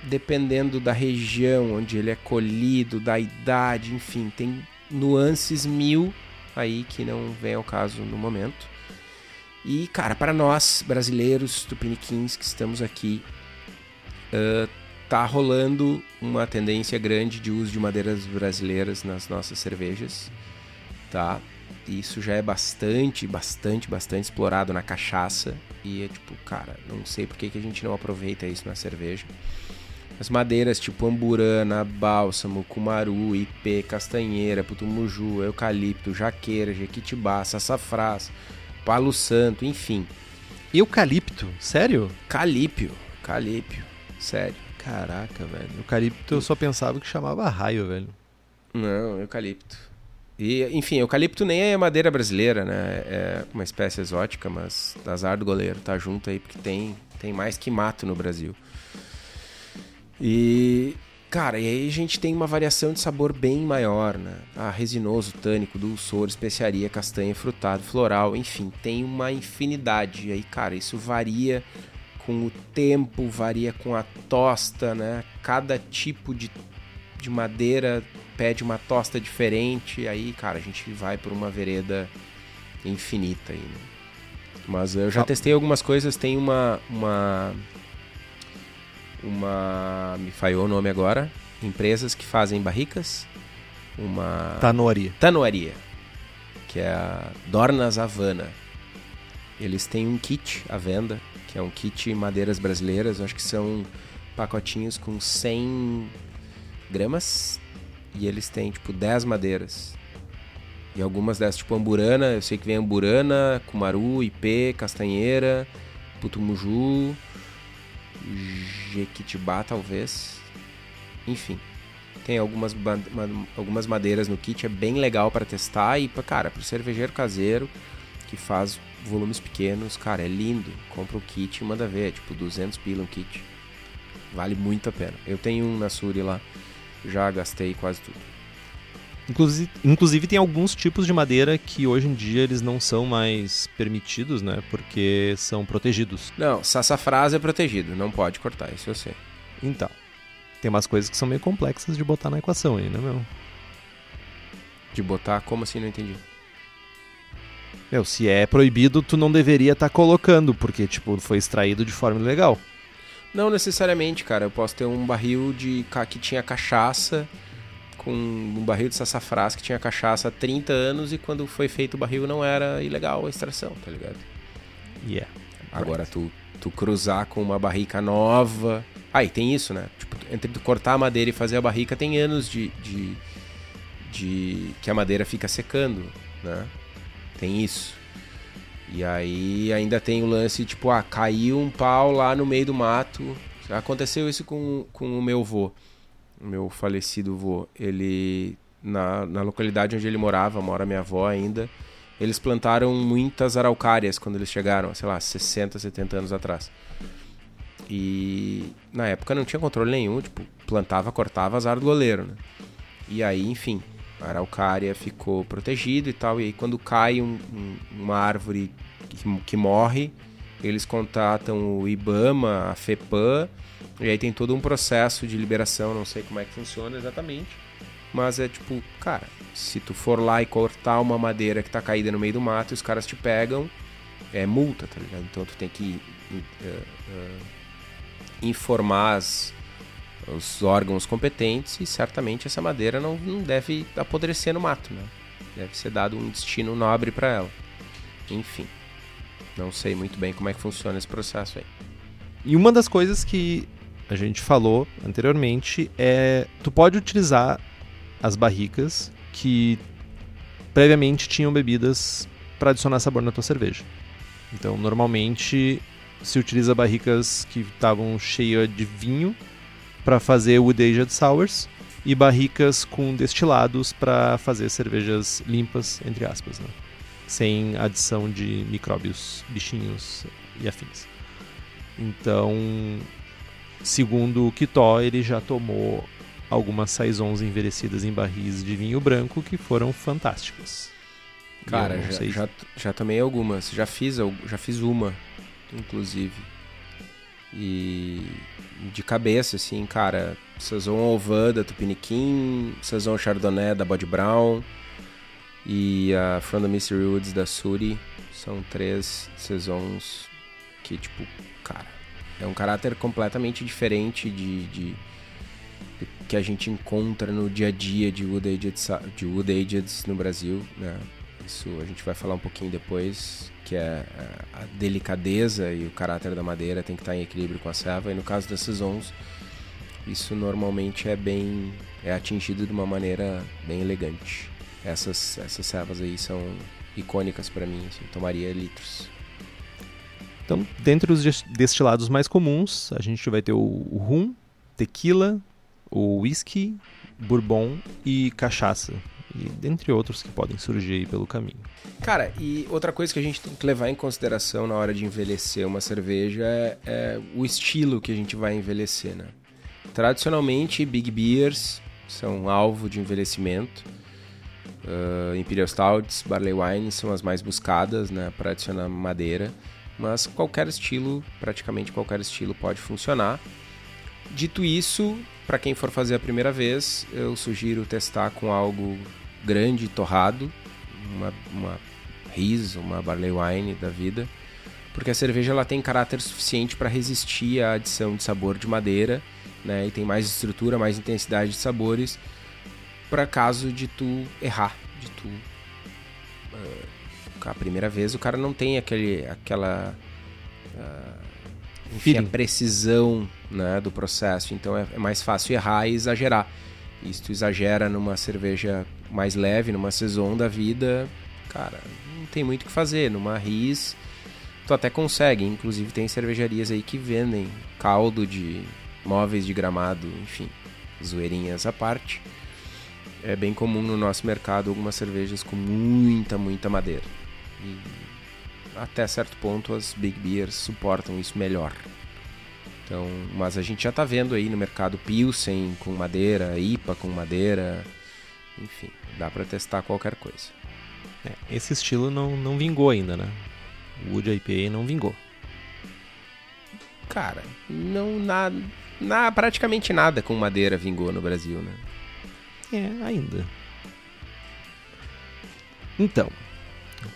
dependendo da região onde ele é colhido, da idade, enfim, tem nuances mil aí que não vem ao caso no momento. E, cara, para nós brasileiros tupiniquins que estamos aqui, ah, tá rolando uma tendência grande de uso de madeiras brasileiras nas nossas cervejas, tá? Isso já é bastante, bastante, bastante explorado na cachaça e é tipo, cara, não sei por que, que a gente não aproveita isso na cerveja. As madeiras tipo amburana, bálsamo, cumaru, ipê, castanheira, putumuju, eucalipto, jaqueira, jequitibá, sassafrás, palo santo, enfim. Eucalipto? Sério? Calípio, calípio, sério. Caraca, velho. Eucalipto eu só pensava que chamava raio, velho. Não, eucalipto. E, enfim, eucalipto nem é madeira brasileira, né? É uma espécie exótica, mas azar do goleiro, tá junto aí, porque tem, tem mais que mato no Brasil. E, cara, e aí a gente tem uma variação de sabor bem maior, né? Ah, resinoso, tânico, dulçor, especiaria, castanha, frutado, floral, enfim, tem uma infinidade. E aí, cara, isso varia com o tempo, varia com a tosta, né? Cada tipo de, de madeira pede uma tosta diferente. Aí, cara, a gente vai por uma vereda infinita aí, né? Mas eu já Ah. testei algumas coisas, tem uma uma uma me falhou o nome agora, empresas que fazem barricas, uma Tanori. Tanoaria, que é a Dornas Havana. Eles têm um kit à venda, que é um kit madeiras brasileiras, eu acho que são pacotinhos com 100 gramas e eles têm tipo 10 madeiras. E algumas dessas, tipo amburana, eu sei que vem amburana, cumaru, ipê, castanheira, putumuju, jequitibá talvez. Enfim. Tem algumas, algumas madeiras no kit, é bem legal para testar. E, cara, pro cervejeiro caseiro que faz volumes pequenos, cara, é lindo. Compra o kit e manda ver, é tipo 200 pila um kit. Vale muito a pena. Eu tenho um na Suri lá, já gastei quase tudo. Inclusive, inclusive tem alguns tipos de madeira que hoje em dia eles não são mais permitidos, né? Porque são protegidos. Não, sassafrás é protegido, não pode cortar, isso eu sei. Então, tem umas coisas que são meio complexas de botar na equação aí, né, meu? De botar, como assim? Não entendi. Meu, se é proibido, tu não deveria estar colocando, porque, tipo, foi extraído de forma ilegal. Não necessariamente, cara. Eu posso ter um barril de que tinha cachaça, com um barril de sassafrás que tinha cachaça há 30 anos e quando foi feito o barril não era ilegal a extração, tá ligado? Yeah. Agora tu, tu cruzar com uma barrica nova. Aí tem isso, né? Tipo, entre tu cortar a madeira e fazer a barrica tem anos de, de, de que a madeira fica secando, né? Tem isso. E aí ainda tem o lance, tipo, ah, caiu um pau lá no meio do mato. Aconteceu isso com, com o meu vô, o meu falecido vô. Ele, na, na localidade onde ele morava, mora minha avó ainda, eles plantaram muitas araucárias quando eles chegaram, sei lá, 60, 70 anos atrás. E na época não tinha controle nenhum, tipo, plantava, cortava, azar do goleiro, né? E aí, enfim, a araucária ficou protegida e tal. E aí, quando cai um- um- uma árvore que, que morre, eles contatam o IBAMA, a FEPAM, e aí tem todo um processo de liberação, não sei como é que funciona exatamente. Mas é tipo, cara, se tu for lá e cortar uma madeira que tá caída no meio do mato, os caras te pegam, é multa, tá ligado? Então tu tem que eh, eh, informar as- os órgãos competentes e certamente essa madeira não, não deve apodrecer no mato, né? Deve ser dado um destino nobre para ela. Enfim, não sei muito bem como é que funciona esse processo aí. E uma das coisas que a gente falou anteriormente é tu pode utilizar as barricas que previamente tinham bebidas para adicionar sabor na tua cerveja. Então, normalmente se utiliza barricas que estavam cheias de vinho para fazer wood aged sours e barricas com destilados para fazer cervejas limpas, entre aspas, né? sem adição de micróbios, bichinhos e afins. Então, segundo o Kitó, ele já tomou algumas saisons envelhecidas em barris de vinho branco que foram fantásticas. Cara, já, sei- já, já tomei algumas. Já fiz, já fiz uma, inclusive. E de cabeça, assim, cara, Saison Ovan da Tupiniquim, Saison Chardonnay da Body Brown e a From the Mystery Woods da Suri. São três Saisons que, tipo, cara, é um caráter completamente diferente de, de- de- que a gente encontra no dia a dia de Wood Aged, de wood ageds no Brasil, né? Isso a gente vai falar um pouquinho depois, que é a- a delicadeza e o caráter da madeira tem que estar em equilíbrio com a serva. E no caso das saisons, isso normalmente é bem é atingido de uma maneira bem elegante. Essas essas servas aí são icônicas para mim, assim, tomaria litros. Então, dentre os des- destilados mais comuns, a gente vai ter o rum, tequila, o whisky, bourbon e cachaça. E dentre outros que podem surgir aí pelo caminho. Cara, e outra coisa que a gente tem que levar em consideração na hora de envelhecer uma cerveja é, é o estilo que a gente vai envelhecer, né? Tradicionalmente, Big Beers são alvo de envelhecimento. Uh, Imperial Stouts, Barley Wine são as mais buscadas, né, para adicionar madeira. Mas qualquer estilo, praticamente qualquer estilo pode funcionar. Dito isso, para quem for fazer a primeira vez, eu sugiro testar com algo grande, torrado, uma, uma Riz, uma Barley Wine da vida, porque a cerveja ela tem caráter suficiente para resistir à adição de sabor de madeira, né? E tem mais estrutura, mais intensidade de sabores, para caso de tu errar, de tu ah, a primeira vez o cara não tem aquele, aquela ah, enfim, a precisão né, do processo, então é, é mais fácil errar e exagerar. Tu exagera numa cerveja mais leve, numa saison da vida, cara, não tem muito o que fazer. Numa RIS, tu até consegue. Inclusive tem cervejarias aí que vendem caldo de móveis de gramado, enfim. zoeirinhas à parte, é bem comum no nosso mercado algumas cervejas com muita, muita madeira. E até certo ponto as Big Beers suportam isso melhor. Então, mas a gente já está vendo aí no mercado Pilsen com madeira, IPA com madeira, enfim, dá para testar qualquer coisa. É, esse estilo não, não vingou ainda, né? O Wood IPA não vingou. Cara, não nada, na, praticamente nada com madeira vingou no Brasil, né? É, ainda. Então,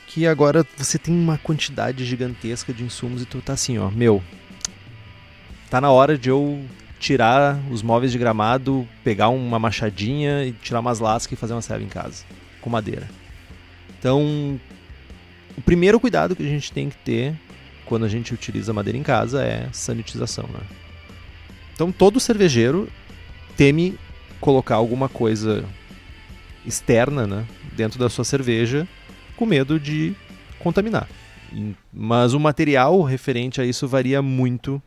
que agora você tem uma quantidade gigantesca de insumos e tu tá assim, ó, meu, tá na hora de eu tirar os móveis de gramado, pegar uma machadinha e tirar umas lascas e fazer uma serva em casa, com madeira. Então, o primeiro cuidado que a gente tem que ter quando a gente utiliza madeira em casa é sanitização, né? Então, todo cervejeiro teme colocar alguma coisa externa, né, dentro da sua cerveja, com medo de contaminar. Mas o material referente a isso varia muito.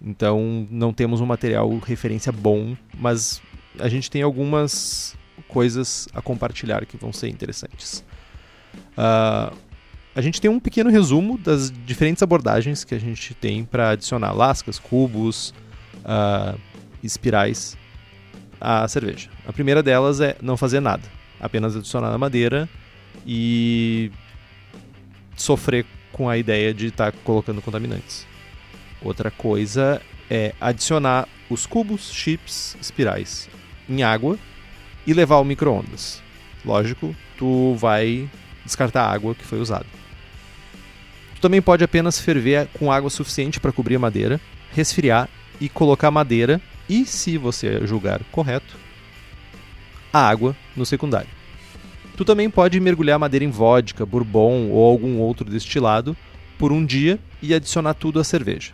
Então, não temos um material referência bom, mas a gente tem algumas coisas a compartilhar que vão ser interessantes. Uh, a gente tem um pequeno resumo das diferentes abordagens que a gente tem para adicionar lascas, cubos, uh, espirais à cerveja. A primeira delas é não fazer nada, apenas adicionar a madeira e sofrer com a ideia de estar tá colocando contaminantes. Outra coisa é adicionar os cubos, chips, espirais em água e levar ao micro-ondas. Lógico, tu vai descartar a água que foi usada. Tu também pode apenas ferver com água suficiente para cobrir a madeira, resfriar e colocar madeira e, se você julgar correto, a água no secundário. Tu também pode mergulhar a madeira em vodka, bourbon ou algum outro destilado por um dia e adicionar tudo à cerveja.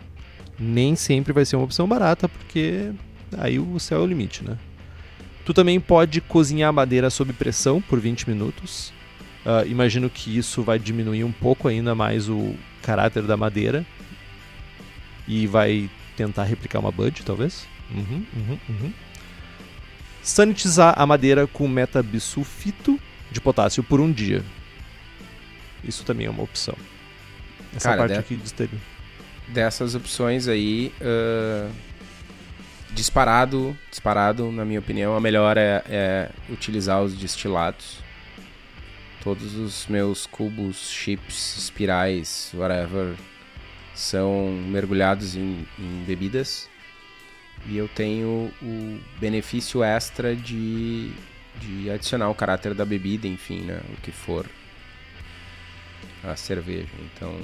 Nem sempre vai ser uma opção barata, porque aí o céu é o limite, né? Tu também pode cozinhar a madeira sob pressão por 20 minutos. Uh, imagino que isso vai diminuir um pouco ainda mais o caráter da madeira e vai tentar replicar uma Bud, talvez. Uhum, uhum, uhum. Sanitizar a madeira com metabisulfito de potássio por um dia. Isso também é uma opção. Essa Cara, parte de- aqui de estéreo. Dessas opções aí, ah, disparado, disparado, na minha opinião, a melhor é, é utilizar os destilados. Todos os meus cubos, chips, espirais, whatever, são mergulhados em, em bebidas. E eu tenho o benefício extra de, de adicionar o caráter da bebida, enfim, né? O que for a cerveja. Então,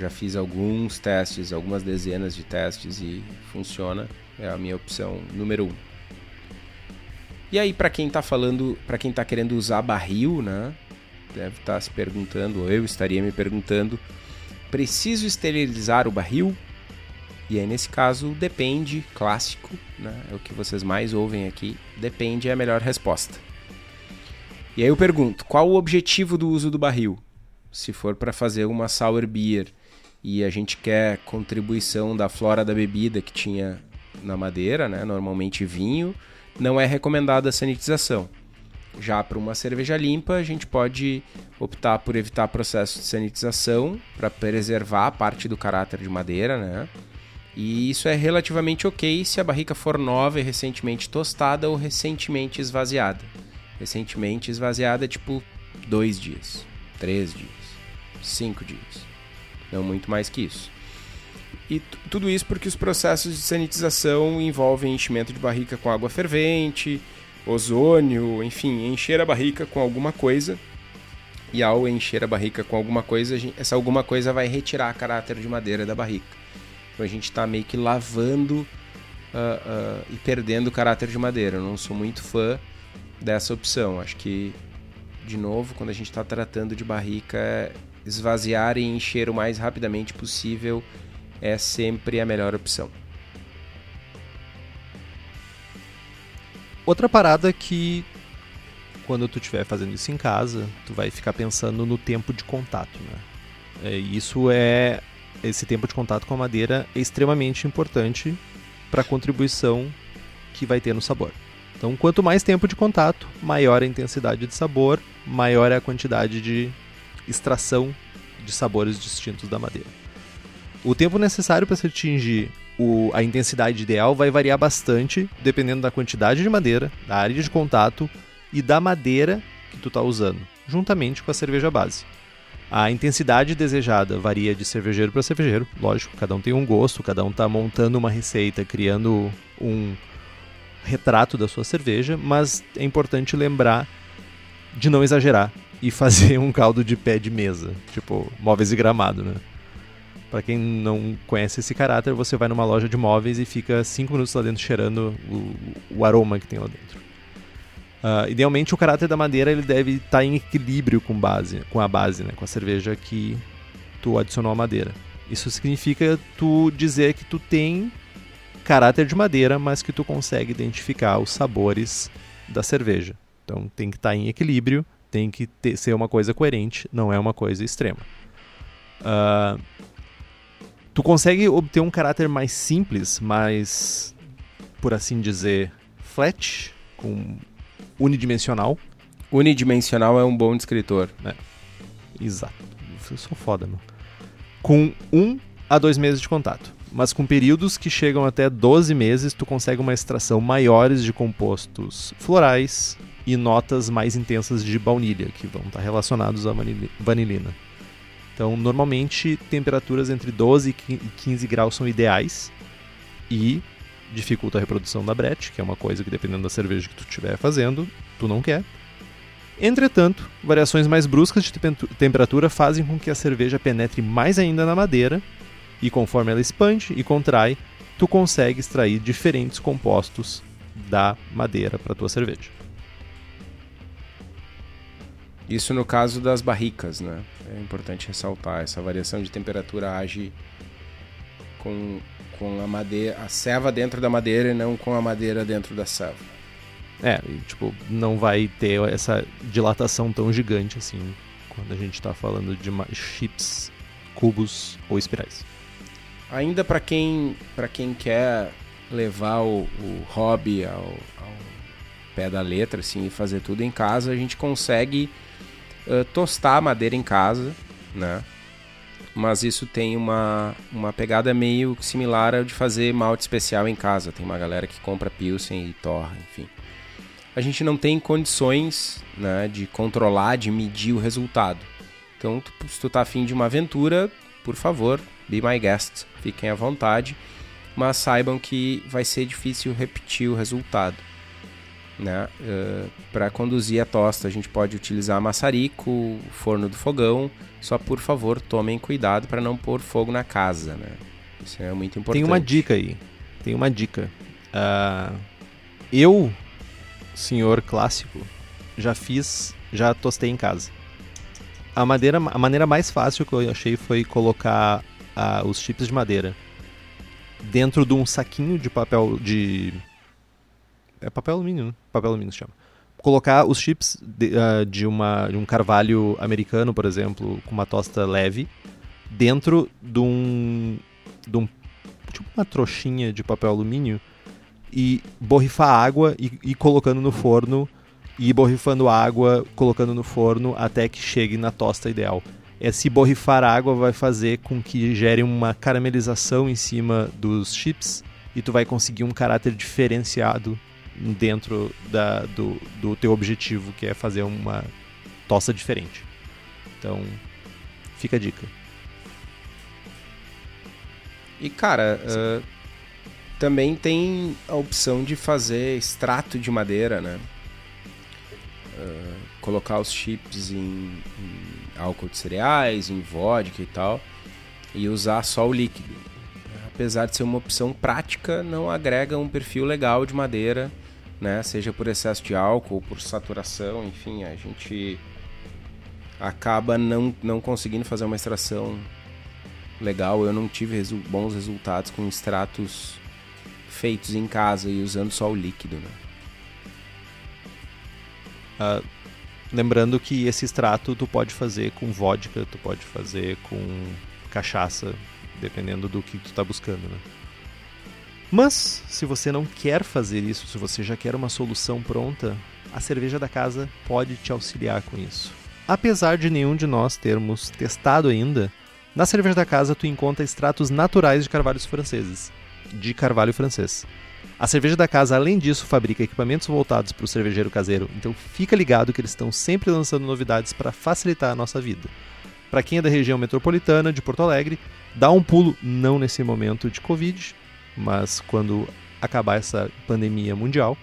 já fiz alguns testes, algumas dezenas de testes e funciona. É a minha opção número um. E aí, para quem tá falando, para quem tá querendo usar barril, né? Deve estar se perguntando, ou eu estaria me perguntando, preciso esterilizar o barril? E aí, nesse caso, depende, clássico, né? É o que vocês mais ouvem aqui. Depende é a melhor resposta. E aí eu pergunto, qual o objetivo do uso do barril? Se for para fazer uma sour beer e a gente quer contribuição da flora da bebida que tinha na madeira, né? Normalmente vinho, não é recomendada a sanitização. Já para uma cerveja limpa, a gente pode optar por evitar processo de sanitização para preservar a parte do caráter de madeira, né? E isso é relativamente ok se a barrica for nova e recentemente tostada ou recentemente esvaziada. Recentemente esvaziada, tipo dois dias, três dias, cinco dias. Não muito mais que isso. E tudo isso porque os processos de sanitização envolvem enchimento de barrica com água fervente, ozônio, enfim, encher a barrica com alguma coisa. E ao encher a barrica com alguma coisa, a essa alguma coisa vai retirar caráter de madeira da barrica. Então a gente está meio que lavando ah, ah, e perdendo o caráter de madeira. Eu não sou muito fã dessa opção. Acho que, de novo, quando a gente está tratando de barrica, é esvaziar e encher o mais rapidamente possível é sempre a melhor opção. Outra parada que quando tu estiver fazendo isso em casa, tu vai ficar pensando no tempo de contato, né? É, isso é esse tempo de contato com a madeira é extremamente importante para a contribuição que vai ter no sabor. Então, quanto mais tempo de contato, maior a intensidade de sabor, maior é a quantidade de extração de sabores distintos da madeira. O tempo necessário para se atingir o- a intensidade ideal vai variar bastante dependendo da quantidade de madeira, da área de contato e da madeira que tu está usando, juntamente com a cerveja base. A intensidade desejada varia de cervejeiro para cervejeiro, lógico, cada um tem um gosto, cada um está montando uma receita, criando um retrato da sua cerveja, mas é importante lembrar de não exagerar e fazer um caldo de pé de mesa, tipo móveis e gramado, né? Pra quem não conhece esse caráter, você vai numa loja de móveis e fica 5 minutos lá dentro cheirando o, o aroma que tem lá dentro. Ah, idealmente, o caráter da madeira ele deve estar em equilíbrio com, base, com a base, né? com a cerveja que tu adicionou à madeira. Isso significa tu dizer que tu tem caráter de madeira, mas que tu consegue identificar os sabores da cerveja. Então tem que estar em equilíbrio, tem que ter- ser uma coisa coerente, não é uma coisa extrema. Ah, tu consegue obter um caráter mais simples, mais, por assim dizer, flat, com unidimensional. Unidimensional é um bom descritor. Exato. Eu sou foda, meu. Com um a dois meses de contato. Mas com períodos que chegam até 12 meses, tu consegue uma extração maiores de compostos florais e notas mais intensas de baunilha, que vão estar relacionados à vanili- vanilina. Então, normalmente, temperaturas entre 12 e 15 graus são ideais e dificulta a reprodução da brete, que é uma coisa que, dependendo da cerveja que tu estiver fazendo, tu não quer. Entretanto, variações mais bruscas de temperatura fazem com que a cerveja penetre mais ainda na madeira, e conforme ela expande e contrai, tu consegue extrair diferentes compostos da madeira para tua cerveja. Isso no caso das barricas, né? É importante ressaltar. Essa variação de temperatura age com, com a madeira, a ceva dentro da madeira e não com a madeira dentro da ceva. É, e, tipo, não vai ter essa dilatação tão gigante assim quando a gente está falando de chips, cubos ou espirais. Ainda para quem para quem quer levar o, o hobby ao, ao pé da letra assim e fazer tudo em casa, a gente consegue eh, tostar a madeira em casa, né? Mas isso tem uma, uma pegada meio similar ao de fazer malte especial em casa. Tem uma galera que compra Pilsen e torra, enfim. A gente não tem condições né, de controlar, de medir o resultado. Então, tu- se tu tá afim de uma aventura, por favor, be my guest. Fiquem à vontade, mas saibam que vai ser difícil repetir o resultado. Né? Para conduzir a tosta, a gente pode utilizar maçarico, forno do fogão. Só por favor, tomem cuidado para não pôr fogo na casa. Né? Isso é muito importante. Tem uma dica aí. Tem uma dica. Ah, eu, senhor clássico, já fiz, já tostei em casa. A, madeira, a maneira mais fácil que eu achei foi colocar ah, os chips de madeira dentro de um saquinho de papel de é papel alumínio, né? Papel alumínio se chama. Colocar os chips de, ah, de, uma, de um carvalho americano, por exemplo, com uma tosta leve, dentro de um, de um tipo uma trouxinha de papel alumínio e borrifar água e, e colocando no forno e borrifando água, colocando no forno até que chegue na tosta ideal. Esse borrifar água vai fazer com que gere uma caramelização em cima dos chips e tu vai conseguir um caráter diferenciado dentro da, do, do teu objetivo, que é fazer uma tosta diferente. Então, fica a dica. E cara, ah, também tem a opção de fazer extrato de madeira, né? Ah, colocar os chips em, em álcool de cereais, em vodka e tal, e usar só o líquido. Apesar de ser uma opção prática, não agrega um perfil legal de madeira, né? Seja por excesso de álcool, por saturação, enfim, a gente acaba não, não conseguindo fazer uma extração legal. Eu não tive resu- bons resultados com extratos feitos em casa e usando só o líquido, né? Ah, lembrando que esse extrato tu pode fazer com vodka, tu pode fazer com cachaça, dependendo do que tu tá buscando, né? Mas, se você não quer fazer isso, se você já quer uma solução pronta, a cerveja da casa pode te auxiliar com isso. Apesar de nenhum de nós termos testado ainda, na cerveja da casa tu encontra extratos naturais de carvalhos franceses, de carvalho francês. A cerveja da casa, além disso, fabrica equipamentos voltados para o cervejeiro caseiro, então fica ligado que eles estão sempre lançando novidades para facilitar a nossa vida. Para quem é da região metropolitana de Porto Alegre, dá um pulo, não nesse momento de Covid, mas quando acabar essa pandemia mundial,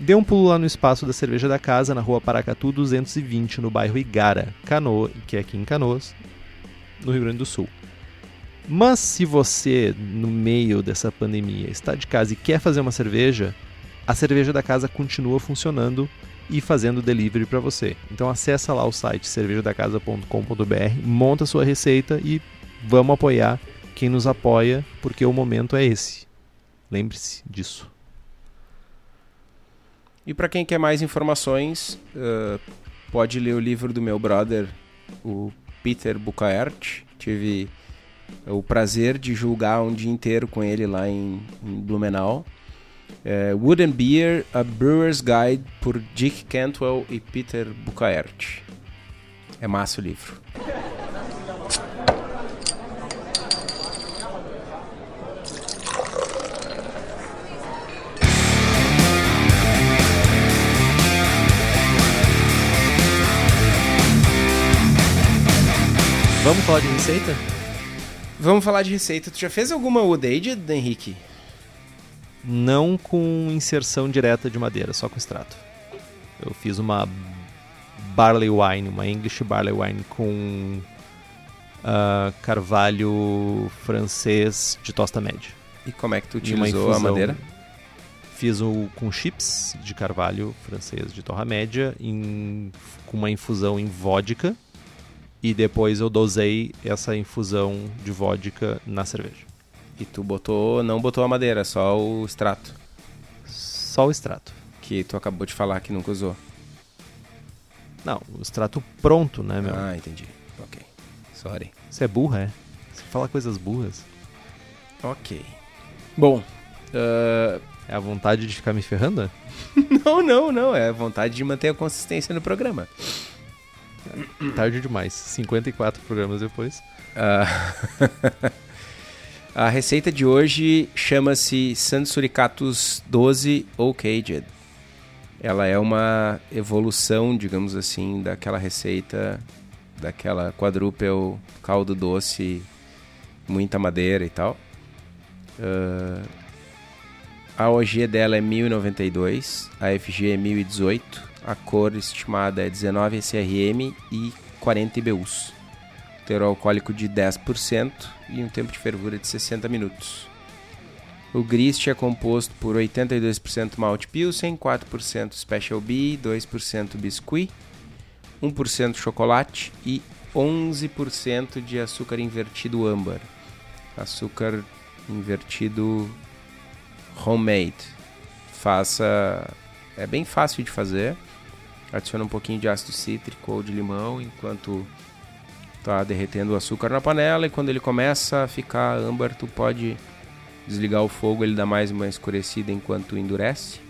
dê um pulo lá no espaço da Cerveja da Casa, na rua Paracatu 220, no bairro Igara, Canoa, que é aqui em Canoas, no Rio Grande do Sul. Mas se você, no meio dessa pandemia, está de casa e quer fazer uma cerveja, a cerveja da casa continua funcionando e fazendo delivery para você. Então acessa lá o site cervejadacasa.com.br, monta sua receita e vamos apoiar quem nos apoia, porque o momento é esse. Lembre-se disso. E para quem quer mais informações, uh, pode ler o livro do meu brother, o Peter Bucaert. Tive o prazer de julgar um dia inteiro com ele lá em, em Blumenau. É, Beer, A Brewer's Guide, por Dick Cantwell e Peter Bucaert. É massa o livro. Vamos falar de receita? Vamos falar de receita. Tu já fez alguma Wood Aged, Henrique? Não com inserção direta de madeira, só com extrato. Eu fiz uma barley wine, uma English barley wine com ah, carvalho francês de tosta média. E como é que tu utilizou a madeira? Fiz o com chips de carvalho francês de torra média em- com uma infusão em vodka e depois eu dosei essa infusão de vodka na cerveja. E tu botou, não botou a madeira, só o extrato. Só o extrato. Que tu acabou de falar que nunca usou. Não, o extrato pronto, né, meu? Ah, entendi. Ok. Sorry. Você é burra, é? Você fala coisas burras. Ok. Bom. ah, É a vontade de ficar me ferrando? não, não, não. É vontade de manter a consistência no programa. Tarde demais. 54 programas depois. Ah, a receita de hoje chama-se Sansuricatus 12 Oak Aged. Ela é uma evolução, digamos assim, daquela receita, daquela quadruple caldo doce, muita madeira e tal. Ah, a OG dela é 1092, a FG é 1018, a cor estimada é 19 SRM e 40 IBUs teor alcoólico de 10% e um tempo de fervura de 60 minutos. O grist é composto por 82% malte pilsen, 4% special B, 2% biscuit, 1% chocolate e 11% de açúcar invertido âmbar. Açúcar invertido homemade. Faça é bem fácil de fazer. Adiciona um pouquinho de ácido cítrico ou de limão enquanto tá derretendo o açúcar na panela e quando ele começa a ficar âmbar, tu pode desligar o fogo, ele dá mais uma escurecida enquanto endurece.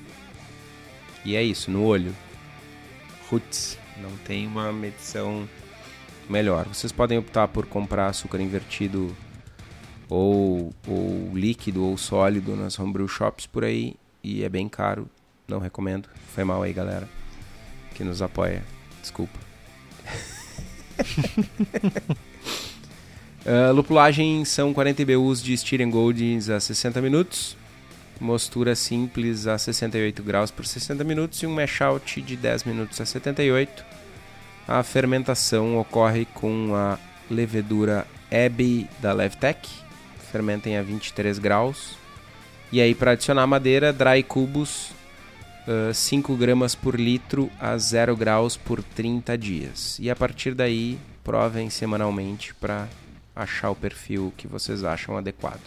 E é isso, no olho. Roots, não tem uma medição melhor. Vocês podem optar por comprar açúcar invertido ou, ou líquido ou sólido nas homebrew shops por aí e é bem caro, não recomendo. Foi mal aí, galera, que nos apoia. Desculpa. Uh, lupulagem são 40 IBUs de Styrian Goldings a 60 minutos. Mostura simples a 68 graus por 60 minutos e um mash out de 10 minutos a 78. A fermentação ocorre com a levedura Abbey da Levtech. Fermentem a 23 graus. E aí para adicionar madeira, dry cubos uh, 5 gramas por litro a 0 graus por 30 dias. E a partir daí, provem semanalmente para achar o perfil que vocês acham adequado.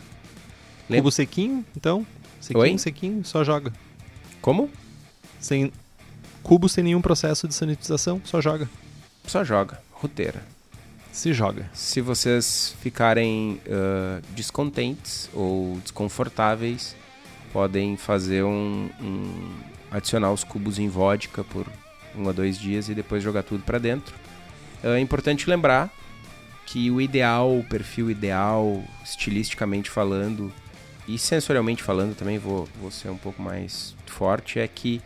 Lembra- Cubo sequinho, então? Sequinho, Oi? sequinho, só joga. Como? Sem cubo sem nenhum processo de sanitização, só joga. Só joga. Roteira. Se joga. Se vocês ficarem ah, descontentes ou desconfortáveis, podem fazer um, um- adicionar os cubos em vodka por um a dois dias e depois jogar tudo pra dentro. É importante lembrar que o ideal, o perfil ideal, estilisticamente falando e sensorialmente falando também, vou, vou ser um pouco mais forte, é que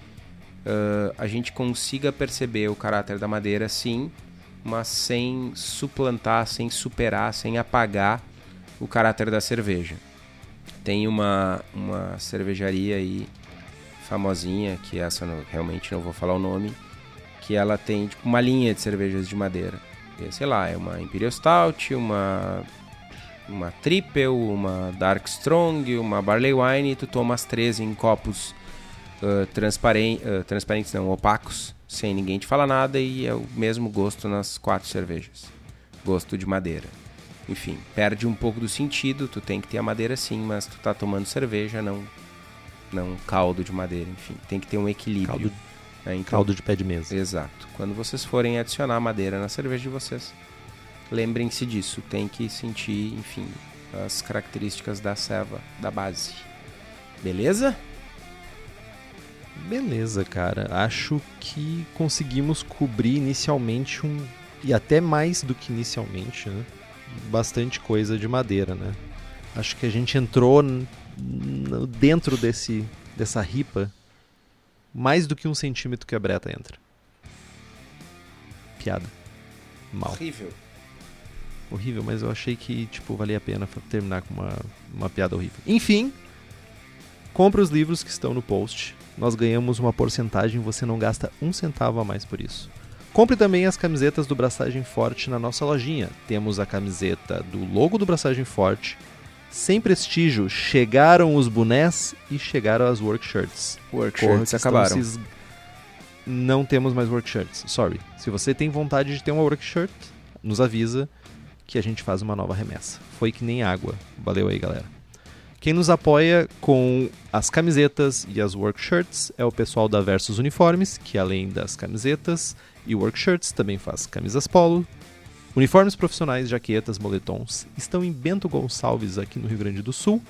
ah, a gente consiga perceber o caráter da madeira sim, mas sem suplantar, sem superar, sem apagar o caráter da cerveja. Tem uma, uma cervejaria aí famosinha, que essa não- realmente não vou falar o nome, que ela tem tipo, uma linha de cervejas de madeira. E, sei lá, é uma Imperial Stout, uma uma Triple, uma Dark Strong, uma Barley Wine e tu toma as três em copos ah, transparen- ah, transparentes, não, opacos, sem ninguém te falar nada e é o mesmo gosto nas quatro cervejas. Gosto de madeira. Enfim, perde um pouco do sentido, tu tem que ter a madeira sim, mas tu tá tomando cerveja, não não caldo de madeira, enfim, tem que ter um equilíbrio. Caldo, né? Então, caldo de pé de mesa. Exato. Quando vocês forem adicionar madeira na cerveja de vocês, lembrem-se disso. Tem que sentir, enfim, as características da serva, da base. Beleza? Beleza, cara. Acho que conseguimos cobrir inicialmente um. E até mais do que inicialmente, né? Bastante coisa de madeira, né? Acho que a gente entrou dentro desse, dessa ripa mais do que um centímetro que a breta entra. Piada. Mal. Horrível. Horrível, mas eu achei que, tipo, valia a pena terminar com uma, uma piada horrível. Enfim, compre os livros que estão no post. Nós ganhamos uma porcentagem, você não gasta um centavo a mais por isso. Compre também as camisetas do Braçagem Forte na nossa lojinha. Temos a camiseta do logo do Braçagem Forte. Sem prestígio, chegaram os bonés e chegaram as workshirts. Workshirts acabaram. se Não temos mais workshirts, sorry. Se você tem vontade de ter uma workshirt, nos avisa que a gente faz uma nova remessa. Foi que nem água. Valeu aí, galera. Quem nos apoia com as camisetas e as workshirts é o pessoal da Versus Uniformes, que além das camisetas e workshirts também faz camisas polo, uniformes profissionais, jaquetas, moletons. Estão em Bento Gonçalves, aqui no Rio Grande do Sul.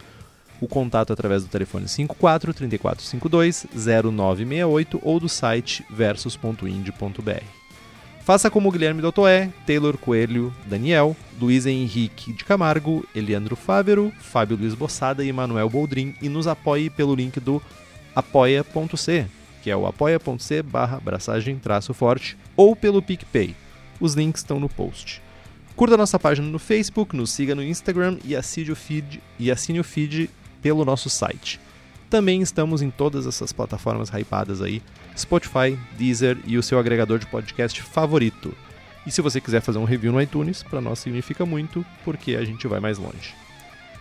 O contato é através do telefone 54 3452 0968 ou do site versus.ind.br. Faça como Guilherme Dotoé, Taylor Coelho, Daniel, Luiz Henrique de Camargo, Eliandro Fávero, Fábio Luiz Bossada e Emanuel Boldrin e nos apoie pelo link do apoia.c, que é o apoia.c barra forte, ou pelo PicPay. Os links estão no post. Curta nossa página no Facebook, nos siga no Instagram e assine o feed, e assine o feed pelo nosso site. Também estamos em todas essas plataformas hypadas aí, Spotify, Deezer e o seu agregador de podcast favorito. E se você quiser fazer um review no iTunes, para nós significa muito, porque a gente vai mais longe.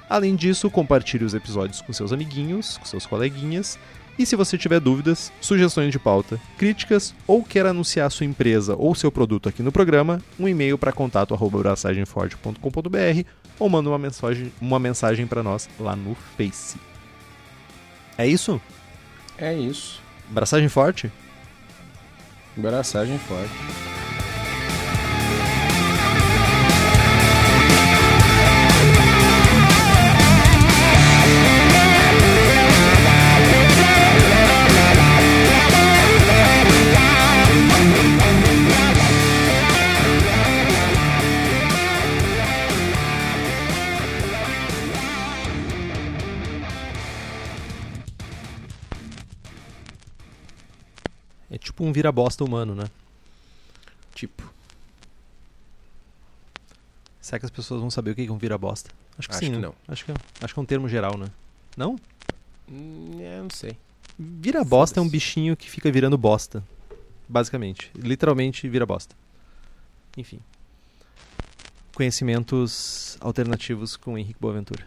Além disso, compartilhe os episódios com seus amiguinhos, com seus coleguinhas, e se você tiver dúvidas, sugestões de pauta, críticas ou quer anunciar sua empresa ou seu produto aqui no programa, um e-mail para contato@braçagemforte.com.br ou manda uma mensagem, uma mensagem para nós lá no Face. É isso? É isso. Braçagem forte? Braçagem forte. Tipo um vira-bosta humano, né? Tipo, Será que as pessoas vão saber o que é um vira-bosta? Acho que Acho sim, que né? não. Acho que, é- acho que é um termo geral, né? Não? hum, é, não sei. Vira-bosta é um bichinho que fica virando bosta. Basicamente. Literalmente vira bosta. Enfim. Conhecimentos alternativos com Henrique Boaventura.